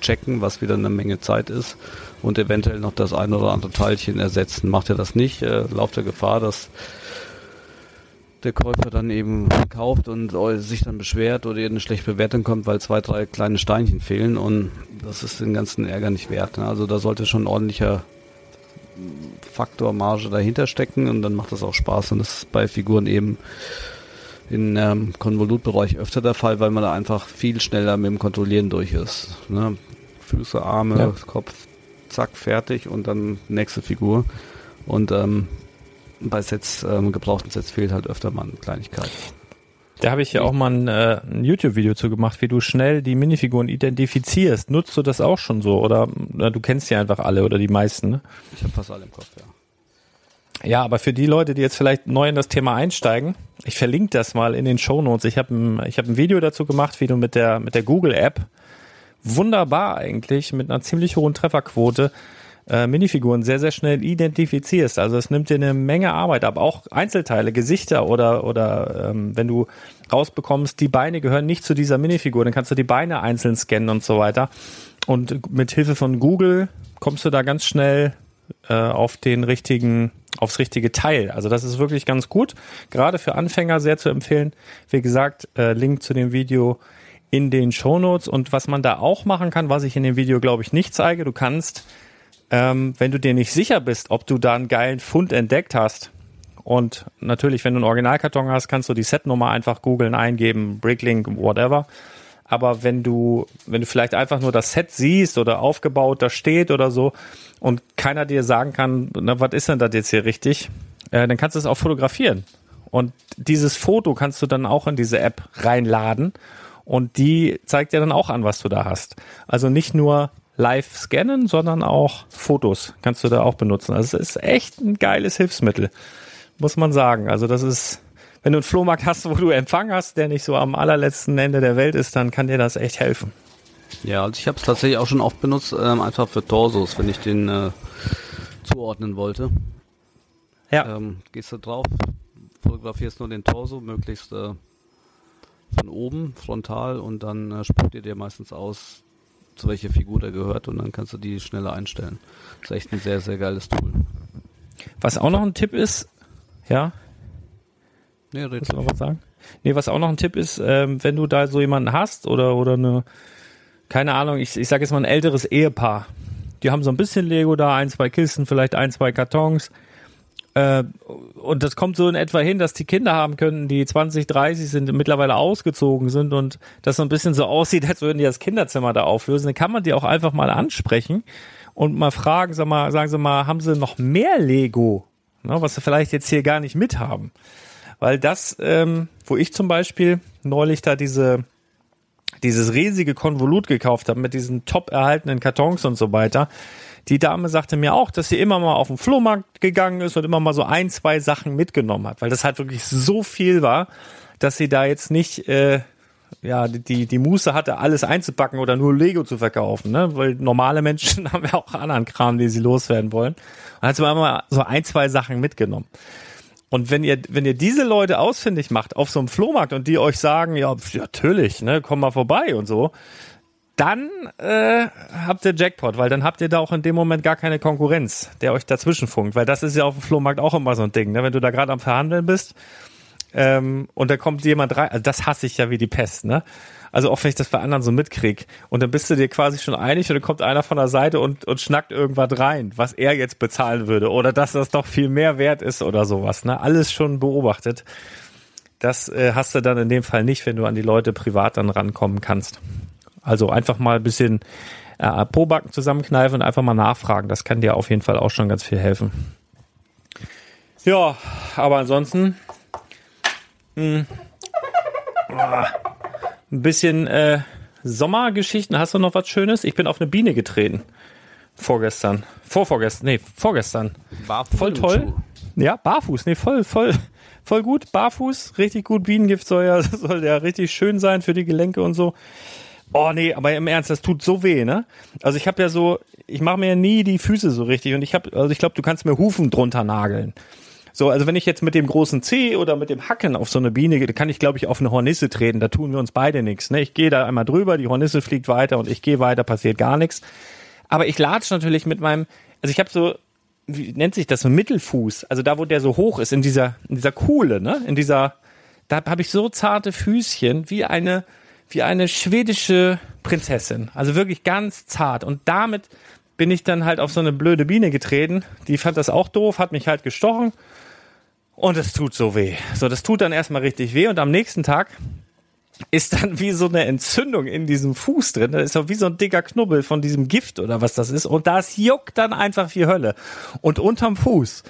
checken, was wieder eine Menge Zeit ist und eventuell noch das ein oder andere Teilchen ersetzen. Macht ihr das nicht, äh, lauft der Gefahr, dass der Käufer dann eben kauft und sich dann beschwert oder eine schlechte Bewertung kommt, weil zwei, drei kleine Steinchen fehlen und das ist den ganzen Ärger nicht wert. Ne? Also da sollte schon ordentlicher Faktor Marge dahinter stecken und dann macht das auch Spaß und das ist bei Figuren eben in ähm, Konvolutbereich öfter der Fall, weil man da einfach viel schneller mit dem Kontrollieren durch ist. Ne? Füße, Arme, ja. Kopf, zack, fertig und dann nächste Figur. Und ähm, bei Sets, ähm, gebrauchten Sets fehlt halt öfter mal eine Kleinigkeit. Da habe ich ja auch mal ein, äh, ein YouTube-Video zu gemacht, wie du schnell die Minifiguren identifizierst. Nutzt du das auch schon so? Oder, oder du kennst die einfach alle oder die meisten, ne? Ich habe fast alle im Kopf, ja. Ja, aber für die Leute, die jetzt vielleicht neu in das Thema einsteigen, ich verlinke das mal in den Show Notes. Ich habe ein, ich hab ein Video dazu gemacht, wie du mit der, mit der Google-App wunderbar eigentlich mit einer ziemlich hohen Trefferquote äh, Minifiguren sehr, sehr schnell identifizierst. Also es nimmt dir eine Menge Arbeit ab, auch Einzelteile, Gesichter oder, oder ähm, wenn du rausbekommst, die Beine gehören nicht zu dieser Minifigur, dann kannst du die Beine einzeln scannen und so weiter. Und mit Hilfe von Google kommst du da ganz schnell äh, auf den richtigen, aufs richtige Teil. Also das ist wirklich ganz gut. Gerade für Anfänger sehr zu empfehlen. Wie gesagt, äh, Link zu dem Video in den Shownotes. Und was man da auch machen kann, was ich in dem Video, glaube ich, nicht zeige, du kannst ähm, wenn du dir nicht sicher bist, ob du da einen geilen Fund entdeckt hast. Und natürlich, wenn du einen Originalkarton hast, kannst du die Setnummer einfach googeln, eingeben, Bricklink, whatever. Aber wenn du, wenn du vielleicht einfach nur das Set siehst oder aufgebaut da steht oder so und keiner dir sagen kann, na, was ist denn das jetzt hier richtig, äh, dann kannst du es auch fotografieren. Und dieses Foto kannst du dann auch in diese App reinladen und die zeigt dir dann auch an, was du da hast. Also nicht nur live scannen, sondern auch Fotos kannst du da auch benutzen. Also es ist echt ein geiles Hilfsmittel, muss man sagen. Also das ist, wenn du einen Flohmarkt hast, wo du Empfang hast, der nicht so am allerletzten Ende der Welt ist, dann kann dir das echt helfen. Ja, also ich habe es tatsächlich auch schon oft benutzt, ähm, einfach für Torsos, wenn ich den äh, zuordnen wollte. Ja. Ähm, gehst du drauf, fotografierst nur den Torso, möglichst äh, von oben, frontal und dann äh, spuckt ihr dir meistens aus, zu welcher Figur der gehört und dann kannst du die schneller einstellen. Das ist echt ein sehr, sehr geiles Tool. Was auch noch ein Tipp ist, ja? Nee, red noch was sagen? Nee, was auch noch ein Tipp ist, ähm, wenn du da so jemanden hast oder, oder eine, keine Ahnung, ich, ich sage jetzt mal ein älteres Ehepaar. Die haben so ein bisschen Lego da, ein, zwei Kisten, vielleicht ein, zwei Kartons äh, und das kommt so in etwa hin, dass die Kinder haben könnten, die 20, 30 sind, mittlerweile ausgezogen sind und das so ein bisschen so aussieht, als würden die das Kinderzimmer da auflösen. Dann kann man die auch einfach mal ansprechen und mal fragen, sag mal, sagen Sie mal, haben Sie noch mehr Lego, ne, was Sie vielleicht jetzt hier gar nicht mithaben? Weil das, ähm, wo ich zum Beispiel neulich da diese dieses riesige Konvolut gekauft habe mit diesen top erhaltenen Kartons und so weiter, die Dame sagte mir auch, dass sie immer mal auf den Flohmarkt gegangen ist und immer mal so ein, zwei Sachen mitgenommen hat, weil das halt wirklich so viel war, dass sie da jetzt nicht äh, ja, die, die Muße hatte, alles einzupacken oder nur Lego zu verkaufen, ne? Weil normale Menschen haben ja auch anderen Kram, die sie loswerden wollen. Und hat sie mal so ein, zwei Sachen mitgenommen. Und wenn ihr, wenn ihr diese Leute ausfindig macht auf so einem Flohmarkt und die euch sagen, ja, natürlich, ne, komm mal vorbei und so, dann äh, habt ihr Jackpot, weil dann habt ihr da auch in dem Moment gar keine Konkurrenz, der euch dazwischen funkt, weil das ist ja auf dem Flohmarkt auch immer so ein Ding, ne? wenn du da gerade am Verhandeln bist ähm, und da kommt jemand rein, also das hasse ich ja wie die Pest, ne? Also auch wenn ich das bei anderen so mitkrieg und dann bist du dir quasi schon einig und dann kommt einer von der Seite und, und schnackt irgendwas rein, was er jetzt bezahlen würde oder dass das doch viel mehr wert ist oder sowas, ne? Alles schon beobachtet. Das äh, hast du dann in dem Fall nicht, wenn du an die Leute privat dann rankommen kannst. Also einfach mal ein bisschen äh, Probacken zusammenkneifen und einfach mal nachfragen. Das kann dir auf jeden Fall auch schon ganz viel helfen. Ja, aber ansonsten mh, hm, oh, ein bisschen äh, Sommergeschichten. Hast du noch was Schönes? Ich bin auf eine Biene getreten. Vorgestern. Vorvorgestern. Nee, vorgestern. Barfuß voll toll. Ja, barfuß. Nee, voll, voll, voll gut. Barfuß. Richtig gut. Bienengift soll ja, soll ja richtig schön sein für die Gelenke und so. Oh nee, aber im Ernst, das tut so weh, ne? Also ich habe ja so, ich mache mir ja nie die Füße so richtig und ich habe, also ich glaube, du kannst mir Hufen drunter nageln. So, also wenn ich jetzt mit dem großen C oder mit dem Hacken auf so eine Biene gehe, kann ich, glaube ich, auf eine Hornisse treten. Da tun wir uns beide nichts. Ne? Ich gehe da einmal drüber, die Hornisse fliegt weiter und ich gehe weiter, passiert gar nichts. Aber ich latsch natürlich mit meinem, also ich habe so, wie nennt sich das, so Mittelfuß, also da, wo der so hoch ist, in dieser, in dieser Kuhle, ne? In dieser, da habe ich so zarte Füßchen wie eine, wie eine schwedische Prinzessin. Also wirklich ganz zart. Und damit bin ich dann halt auf so eine blöde Biene getreten. Die fand das auch doof, hat mich halt gestochen. Und es tut so weh. So, das tut dann erstmal richtig weh. Und am nächsten Tag ist dann wie so eine Entzündung in diesem Fuß drin. Das ist so wie so ein dicker Knubbel von diesem Gift oder was das ist. Und das juckt dann einfach wie Hölle. Und unterm Fuß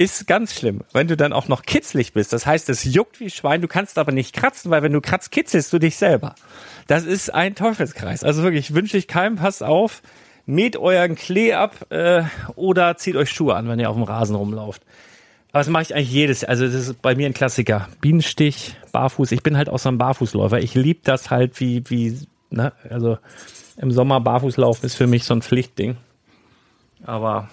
ist ganz schlimm, wenn du dann auch noch kitzlig bist. Das heißt, es juckt wie Schwein, du kannst aber nicht kratzen, weil wenn du kratzt, kitzelst du dich selber. Das ist ein Teufelskreis. Also wirklich, wünsche ich keinem, passt auf, mäht euren Klee ab äh, oder zieht euch Schuhe an, wenn ihr auf dem Rasen rumlauft. Aber das mache ich eigentlich jedes, also das ist bei mir ein Klassiker. Bienenstich, Barfuß. Ich bin halt auch so ein Barfußläufer. Ich liebe das halt wie, wie, ne, also im Sommer Barfußlaufen ist für mich so ein Pflichtding. Aber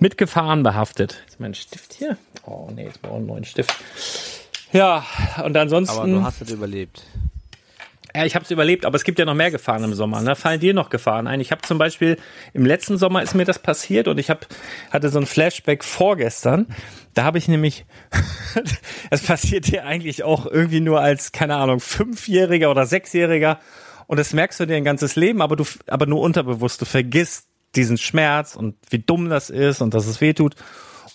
mit Gefahren behaftet. Ist mein Stift hier? Oh nee, jetzt brauche ich einen neuen Stift. Ja, und ansonsten. Aber du hast es überlebt. Ja, ich habe es überlebt, aber es gibt ja noch mehr Gefahren im Sommer. Ne? Fallen dir noch Gefahren ein? Ich habe zum Beispiel im letzten Sommer ist mir das passiert und ich hab, hatte so ein Flashback vorgestern. Da habe ich nämlich, das passiert dir eigentlich auch irgendwie nur als keine Ahnung fünfjähriger oder sechsjähriger und das merkst du dir ein ganzes Leben, aber du, aber nur unterbewusst. Du vergisst diesen Schmerz und wie dumm das ist und dass es weh tut.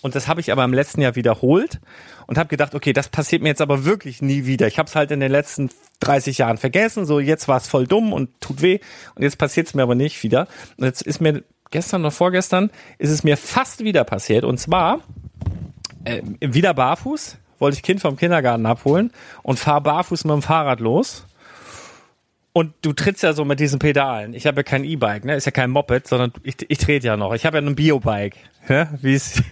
Und das habe ich aber im letzten Jahr wiederholt und habe gedacht, okay, das passiert mir jetzt aber wirklich nie wieder. Ich habe es halt in den letzten 30 Jahren vergessen. So, jetzt war es voll dumm und tut weh. Und jetzt passiert es mir aber nicht wieder. Und jetzt ist mir gestern oder vorgestern ist es mir fast wieder passiert. Und zwar äh, wieder barfuß. Wollte ich Kind vom Kindergarten abholen und fahre barfuß mit dem Fahrrad los und du trittst ja so mit diesen Pedalen. Ich habe ja kein E-Bike, ne? Ist ja kein Moped, sondern ich, ich trete ja noch. Ich habe ja ein Biobike, ja? wie es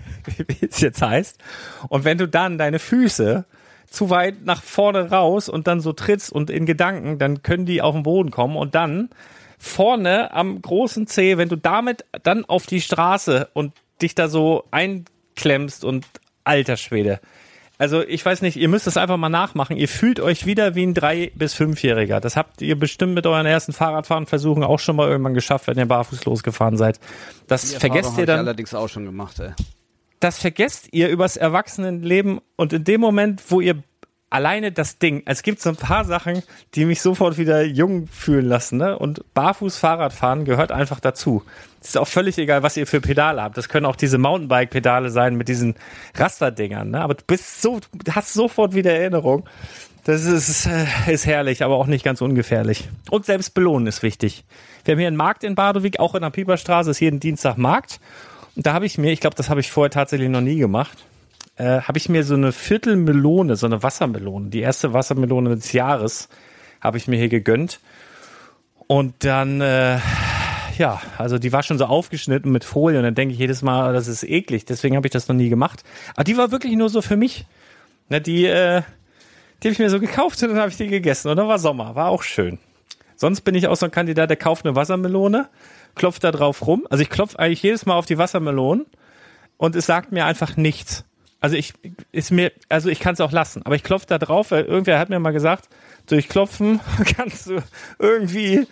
jetzt heißt. Und wenn du dann deine Füße zu weit nach vorne raus und dann so trittst und in Gedanken, dann können die auf den Boden kommen und dann vorne am großen C, wenn du damit dann auf die Straße und dich da so einklemmst und alter Schwede, also ich weiß nicht, ihr müsst es einfach mal nachmachen. Ihr fühlt euch wieder wie ein drei bis fünfjähriger. Das habt ihr bestimmt mit euren ersten Fahrradfahren-Versuchen auch schon mal irgendwann geschafft, wenn ihr barfuß losgefahren seid. Das vergesst ihr dann. Ich allerdings auch schon gemacht. Ey. Das vergesst ihr übers Erwachsenenleben und in dem Moment, wo ihr alleine das Ding, es gibt so ein paar Sachen, die mich sofort wieder jung fühlen lassen, ne? Und barfuß Fahrradfahren gehört einfach dazu. Es ist auch völlig egal, was ihr für Pedale habt. Das können auch diese Mountainbike-Pedale sein mit diesen Rasterdingern, ne? Aber du bist so, hast sofort wieder Erinnerung. Das ist, äh, ist herrlich, aber auch nicht ganz ungefährlich. Und selbst belohnen ist wichtig. Wir haben hier einen Markt in Badewig, auch in der Pieperstraße, ist jeden Dienstag Markt. Und da habe ich mir, ich glaube, das habe ich vorher tatsächlich noch nie gemacht, äh, habe ich mir so eine Viertelmelone, so eine Wassermelone, die erste Wassermelone des Jahres, habe ich mir hier gegönnt. Und dann, äh, ja, also die war schon so aufgeschnitten mit Folie und dann denke ich jedes Mal, das ist eklig, deswegen habe ich das noch nie gemacht. Aber die war wirklich nur so für mich. Ne, die, äh, die habe ich mir so gekauft und dann habe ich die gegessen und dann war Sommer, war auch schön. Sonst bin ich auch so ein Kandidat, der kauft eine Wassermelone, klopft da drauf rum. Also ich klopfe eigentlich jedes Mal auf die Wassermelone und es sagt mir einfach nichts. Also ich ist mir, also ich kann es auch lassen, aber ich klopfe da drauf, weil irgendwer hat mir mal gesagt, durch Klopfen kannst du irgendwie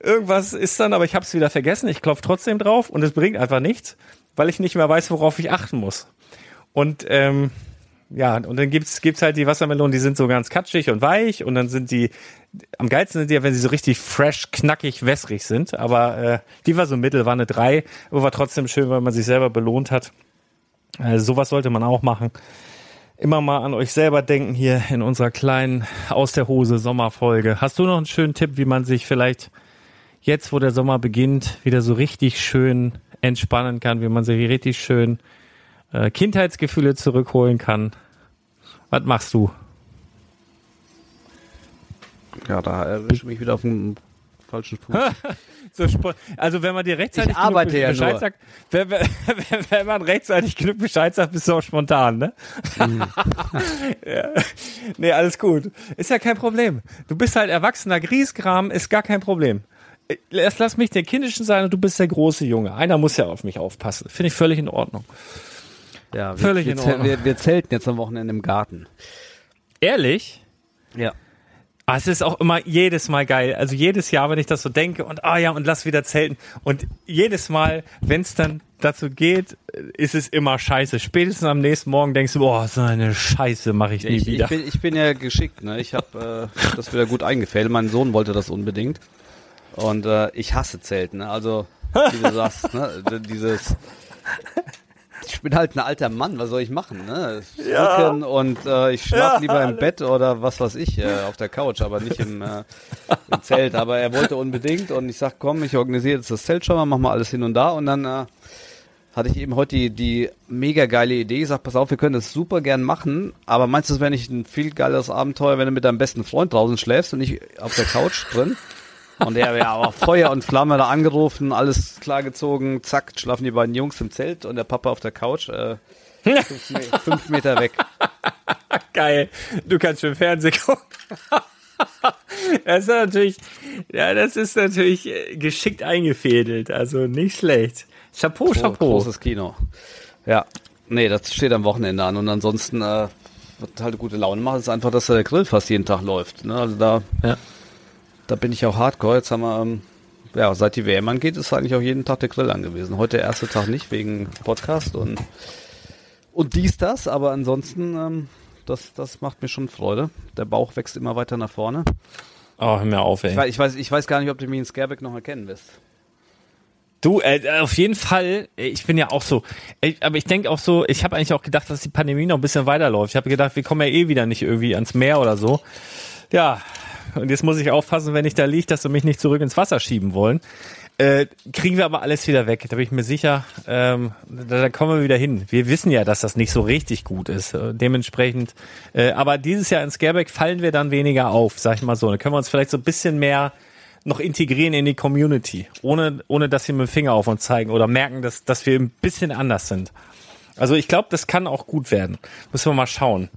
irgendwas ist dann, aber ich habe es wieder vergessen. Ich klopfe trotzdem drauf und es bringt einfach nichts, weil ich nicht mehr weiß, worauf ich achten muss. Und ähm, ja, und dann gibt's gibt's halt die Wassermelonen, die sind so ganz katschig und weich und dann sind die am geilsten sind die ja, wenn sie so richtig fresh, knackig, wässrig sind. Aber äh, die war so mittel, war eine drei, aber war trotzdem schön, weil man sich selber belohnt hat. Äh, sowas sollte man auch machen. Immer mal an euch selber denken hier in unserer kleinen Aus der Hose Sommerfolge. Hast du noch einen schönen Tipp, wie man sich vielleicht jetzt, wo der Sommer beginnt, wieder so richtig schön entspannen kann, wie man sich richtig schön äh, Kindheitsgefühle zurückholen kann? Was machst du? Ja, da erwische ich mich wieder auf dem falschen Fuß. so also wenn man dir rechtzeitig genug Bescheid ja sagt, wenn, wenn, wenn, man rechtzeitig genug Bescheid sagt, bist du auch spontan, ne? Mhm. ja. Nee, alles gut. Ist ja kein Problem. Du bist halt erwachsener Griesgram, ist gar kein Problem. Lass, lass mich der Kindischen sein und du bist der große Junge. Einer muss ja auf mich aufpassen. Finde ich völlig in Ordnung. Ja, wir, Völlig wir, in Ordnung. wir, wir zelten jetzt am Wochenende im Garten. Ehrlich? Ja. Ah, es ist auch immer jedes Mal geil. Also jedes Jahr, wenn ich das so denke und ah ja, und lass wieder zelten. Und jedes Mal, wenn es dann dazu geht, ist es immer scheiße. Spätestens am nächsten Morgen denkst du, boah, so eine Scheiße mache ich nie Ich, wieder. ich, bin, ich bin ja geschickt, ne? Ich habe äh, hab das wieder gut eingefädelt. Mein Sohn wollte das unbedingt. Und äh, ich hasse Zelten, ne? Also, wie du sagst, ne? Dieses. Ich bin halt ein alter Mann, was soll ich machen, ne? Rücken und äh, ich schlafe Ja, lieber im alle. Bett oder was weiß ich, äh, auf der Couch, aber nicht im, äh, im Zelt. Aber er wollte unbedingt und ich sag, komm, ich organisiere jetzt das Zelt schon mal, mach mal alles hin und da und dann äh, hatte ich eben heute die, die mega geile Idee. Ich sag, pass auf, wir können das super gern machen, aber meinst du, es wäre nicht ein viel geileres Abenteuer, wenn du mit deinem besten Freund draußen schläfst und ich auf der Couch drin? Und der wäre aber Feuer und Flamme da angerufen, alles klargezogen, zack, schlafen die beiden Jungs im Zelt und der Papa auf der Couch, äh, fünf, Me fünf Meter weg. Geil. Du kannst schon Fernsehen gucken. Das ist natürlich, ja, das ist natürlich äh, geschickt eingefädelt. Also nicht schlecht. Chapeau, Oh, Chapeau. großes Kino. Ja, nee, das steht am Wochenende an und ansonsten, äh, was halt gute Laune macht, ist einfach, dass der Grill fast jeden Tag läuft. Ne? Also da, Ja. Da bin ich auch hardcore. Jetzt haben wir, ähm, ja, seit die WM angeht, ist eigentlich auch jeden Tag der Grill angewiesen. Heute der erste Tag nicht, wegen Podcast und, und dies, das, aber ansonsten, ähm, das, das macht mir schon Freude. Der Bauch wächst immer weiter nach vorne. Oh, hör mir auf, ey. Ich weiß, ich weiß, ich weiß gar nicht, ob du mich in Scareback noch erkennen wirst. Du, äh, auf jeden Fall, äh, ich bin ja auch so, äh, aber ich denke auch so, ich habe eigentlich auch gedacht, dass die Pandemie noch ein bisschen weiterläuft. Ich habe gedacht, wir kommen ja eh wieder nicht irgendwie ans Meer oder so. Ja, und jetzt muss ich aufpassen, wenn ich da liege, dass sie mich nicht zurück ins Wasser schieben wollen. Äh, kriegen wir aber alles wieder weg, da bin ich mir sicher, ähm, da, da kommen wir wieder hin. Wir wissen ja, dass das nicht so richtig gut ist. Äh, dementsprechend, äh, aber dieses Jahr in Scareback fallen wir dann weniger auf, sag ich mal so. Da können wir uns vielleicht so ein bisschen mehr noch integrieren in die Community, ohne, ohne dass sie mit dem Finger auf uns zeigen oder merken, dass, dass wir ein bisschen anders sind. Also ich glaube, das kann auch gut werden. Müssen wir mal schauen.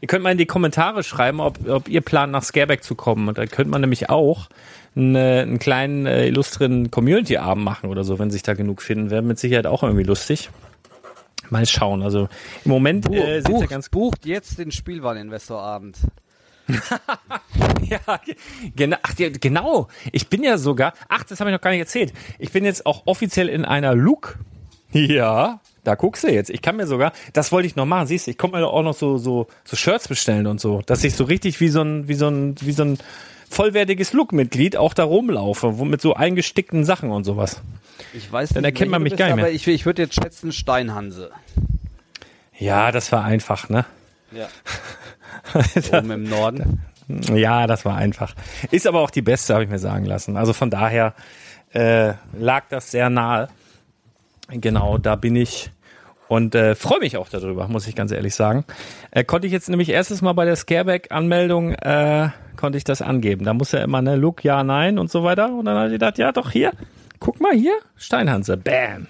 Ihr könnt mal in die Kommentare schreiben, ob, ob ihr plant, nach Scareback zu kommen. Und da könnte man nämlich auch einen, einen kleinen äh, illustren Community-Abend machen oder so, wenn sich da genug finden. Wäre mit Sicherheit auch irgendwie lustig. Mal schauen. Also im Moment äh, sieht's ja ganz bucht jetzt den Spielwareninvestorabend. Ja, ge- genau. Ach, ja, genau. Ich bin ja sogar. Ach, das habe ich noch gar nicht erzählt. Ich bin jetzt auch offiziell in einer Look. Ja, da guckst du jetzt. Ich kann mir sogar, das wollte ich noch machen. Siehst du, ich konnte mir auch noch so so so Shirts bestellen und so, dass ich so richtig wie so ein wie so ein wie so ein vollwertiges Look-Mitglied auch da rumlaufe, wo mit so eingestickten Sachen und sowas. Ich weiß Dann nicht, erkennt man mich du gar nicht aber mehr. ich, ich würde jetzt schätzen Steinhanse. Ja, das war einfach, ne? Ja. Oben im Norden. Ja, das war einfach. Ist aber auch die beste, habe ich mir sagen lassen. Also von daher äh, lag das sehr nahe. Genau, da bin ich und äh, freue mich auch darüber, muss ich ganz ehrlich sagen. Äh, konnte ich jetzt nämlich erstes Mal bei der Scareback-Anmeldung äh, konnte ich das angeben. Da muss ja immer ne Look, ja, nein und so weiter. Und dann habe ich gedacht, ja, doch hier, guck mal hier, Steinhanse, bam.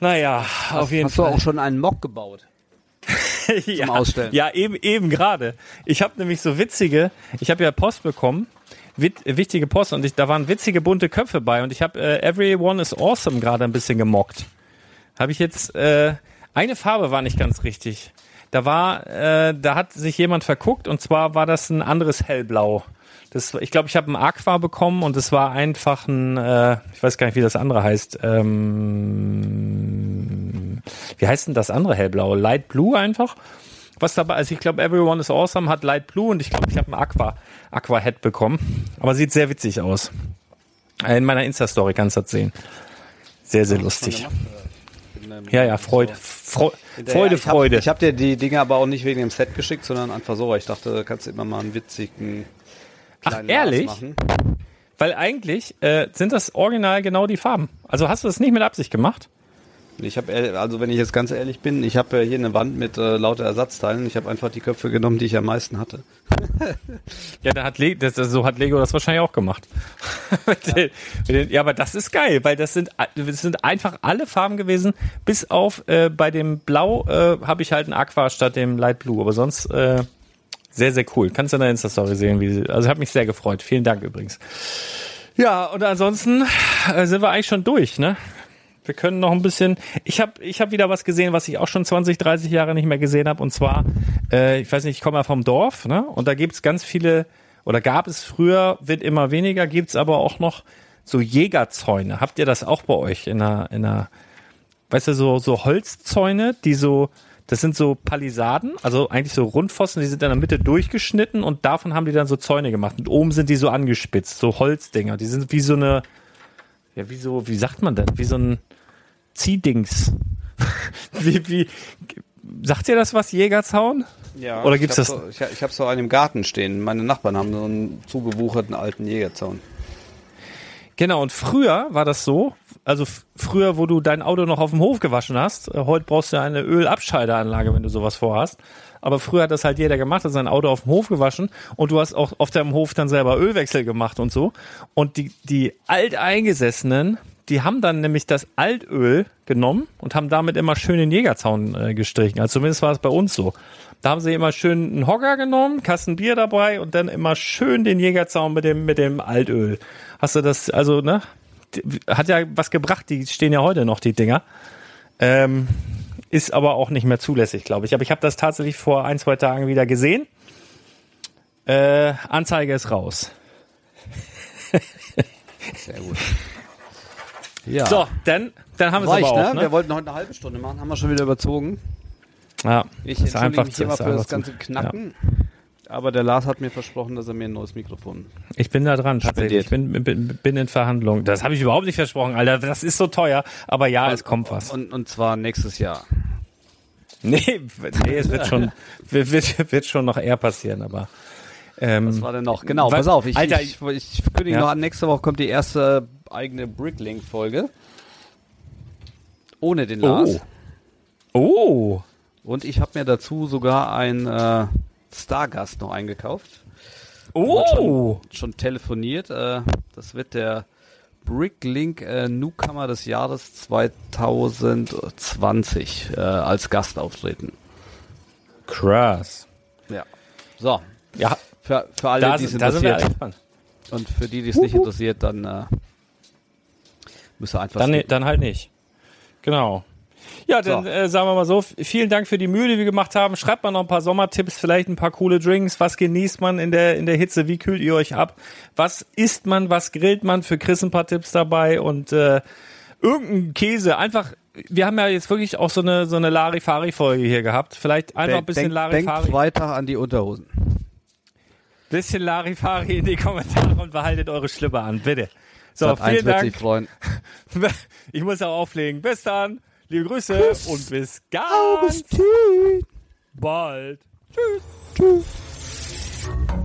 Naja, auf jeden Hast Fall. du auch schon einen Mock gebaut? ja, Ausstellen. Ja, eben, eben gerade. Ich habe nämlich so witzige, ich habe ja Post bekommen, wit, wichtige Post und ich, da waren witzige bunte Köpfe bei und ich habe äh, Everyone is Awesome gerade ein bisschen gemockt. Habe ich jetzt, äh, eine Farbe war nicht ganz richtig. Da war, äh, da hat sich jemand verguckt und zwar war das ein anderes Hellblau. Das, ich glaube, ich habe ein Aqua bekommen und es war einfach ein, äh, ich weiß gar nicht, wie das andere heißt. Ähm, wie heißt denn das andere Hellblau? Light Blue einfach? Was dabei, also ich glaube, Everyone is Awesome hat Light Blue und ich glaube, ich habe ein Aqua, Aqua Head bekommen. Aber sieht sehr witzig aus. In meiner Insta-Story kannst du das sehen. Sehr, sehr lustig. Ja, ja, Freude, Freude, Freude, ich hab, Freude. Ich habe dir die Dinge aber auch nicht wegen dem Set geschickt, sondern einfach so, weil ich dachte, da kannst du immer mal einen witzigen Ach, ehrlich? Lars machen. Weil eigentlich äh, sind das original genau die Farben. Also hast du das nicht mit Absicht gemacht? Ich habe, also wenn ich jetzt ganz ehrlich bin, ich habe hier eine Wand mit äh, lauter Ersatzteilen. Ich habe einfach die Köpfe genommen, die ich am meisten hatte. Ja, dann hat Le das, so hat Lego das wahrscheinlich auch gemacht. Mit den- den- ja, aber das ist geil, weil das sind, das sind einfach alle Farben gewesen, bis auf äh, bei dem Blau äh, habe ich halt ein Aqua statt dem Light Blue, aber sonst äh, sehr, sehr cool. Kannst du in der Insta-Story sehen, wie sie, also hat mich sehr gefreut. Vielen Dank übrigens. Ja, und ansonsten äh, sind wir eigentlich schon durch, ne? Wir können noch ein bisschen. Ich habe ich hab wieder was gesehen, was ich auch schon 20, 30 Jahre nicht mehr gesehen habe. Und zwar, äh, ich weiß nicht, ich komme ja vom Dorf, ne? Und da gibt's ganz viele, oder gab es früher, wird immer weniger, gibt's aber auch noch so Jägerzäune. Habt ihr das auch bei euch in einer, in einer, weißt du, so, so Holzzäune, die so, das sind so Palisaden, also eigentlich so Rundpfosten, die sind in der Mitte durchgeschnitten und davon haben die dann so Zäune gemacht. Und oben sind die so angespitzt, so Holzdinger. Die sind wie so eine, ja, wie so, wie sagt man denn? Wie so ein Ziehdings. wie, wie, sagt ihr das was, Jägerzaun? Ja, Oder gibt's ich das- So, ich ich habe so einen im Garten stehen. Meine Nachbarn haben so einen zugewucherten alten Jägerzaun. Genau, und früher war das so, also früher, wo du dein Auto noch auf dem Hof gewaschen hast, äh, heute brauchst du ja eine Ölabscheideranlage, wenn du sowas vorhast. Aber früher hat das halt jeder gemacht, hat sein Auto auf dem Hof gewaschen und du hast auch auf deinem Hof dann selber Ölwechsel gemacht und so. Und die, die Alteingesessenen, die haben dann nämlich das Altöl genommen und haben damit immer schön den Jägerzaun äh, gestrichen. Also zumindest war es bei uns so. Da haben sie immer schön einen Hocker genommen, Kasten Bier dabei und dann immer schön den Jägerzaun mit dem, mit dem Altöl. Hast du das, also, ne? Hat ja was gebracht, die stehen ja heute noch, die Dinger. Ähm, ist aber auch nicht mehr zulässig, glaube ich. Aber ich habe das tatsächlich vor ein, zwei Tagen wieder gesehen. Äh, Anzeige ist raus. Sehr gut. Ja. So, dann, dann haben wir es aber auch. ne? Ne? Wir wollten heute eine halbe Stunde machen, haben wir schon wieder überzogen. Ja, Ich ist entschuldige einfach mich zu- immer für einfach das zu- ganze Knacken. Aber der Lars hat mir versprochen, dass er mir ein neues Mikrofon. Ich bin da dran, tatsächlich. Ich bin, bin, bin in Verhandlungen. Das habe ich überhaupt nicht versprochen, Alter. Das ist so teuer. Aber ja, es kommt was. Und, und zwar nächstes Jahr. Nee, nee es wird schon, wird, wird, wird schon noch eher passieren, aber. Ähm, Was war denn noch? Genau, Was- pass auf. Ich, Alter, ich, ich kündige Ja. noch an, nächste Woche kommt die erste eigene Bricklink-Folge. Ohne den Lars. oh, Und ich habe mir dazu sogar einen äh, Stargast noch eingekauft. oh, Schon telefoniert. Äh, das wird der Bricklink äh, Newcomer des Jahres 2020 äh, als Gast auftreten. krass. Ja. So. Ja, Für, für alle, die es interessiert. Und für die, die es nicht interessiert, dann müsst ihr einfach Dann, skippen. dann halt nicht. Genau. Ja, dann So. äh, sagen wir mal so, vielen Dank für die Mühe, die wir gemacht haben. Schreibt mal noch ein paar Sommertipps, vielleicht ein paar coole Drinks. Was genießt man in der, in der Hitze? Wie kühlt ihr euch ab? Was isst man? Was grillt man? Für Chris ein paar Tipps dabei und äh, irgendein Käse. Einfach, wir haben ja jetzt wirklich auch so eine, so eine Larifari-Folge hier gehabt. Vielleicht einfach ein bisschen Denk- Larifari. Denkt weiter an die Unterhosen. bisschen Larifari in die Kommentare und behaltet eure Schlipper an, bitte. So, Sat. vielen Dank. sich freuen. Ich muss auch auflegen. Bis dann. Liebe Grüße und bis ganz bald. Tschüss. Tschüss.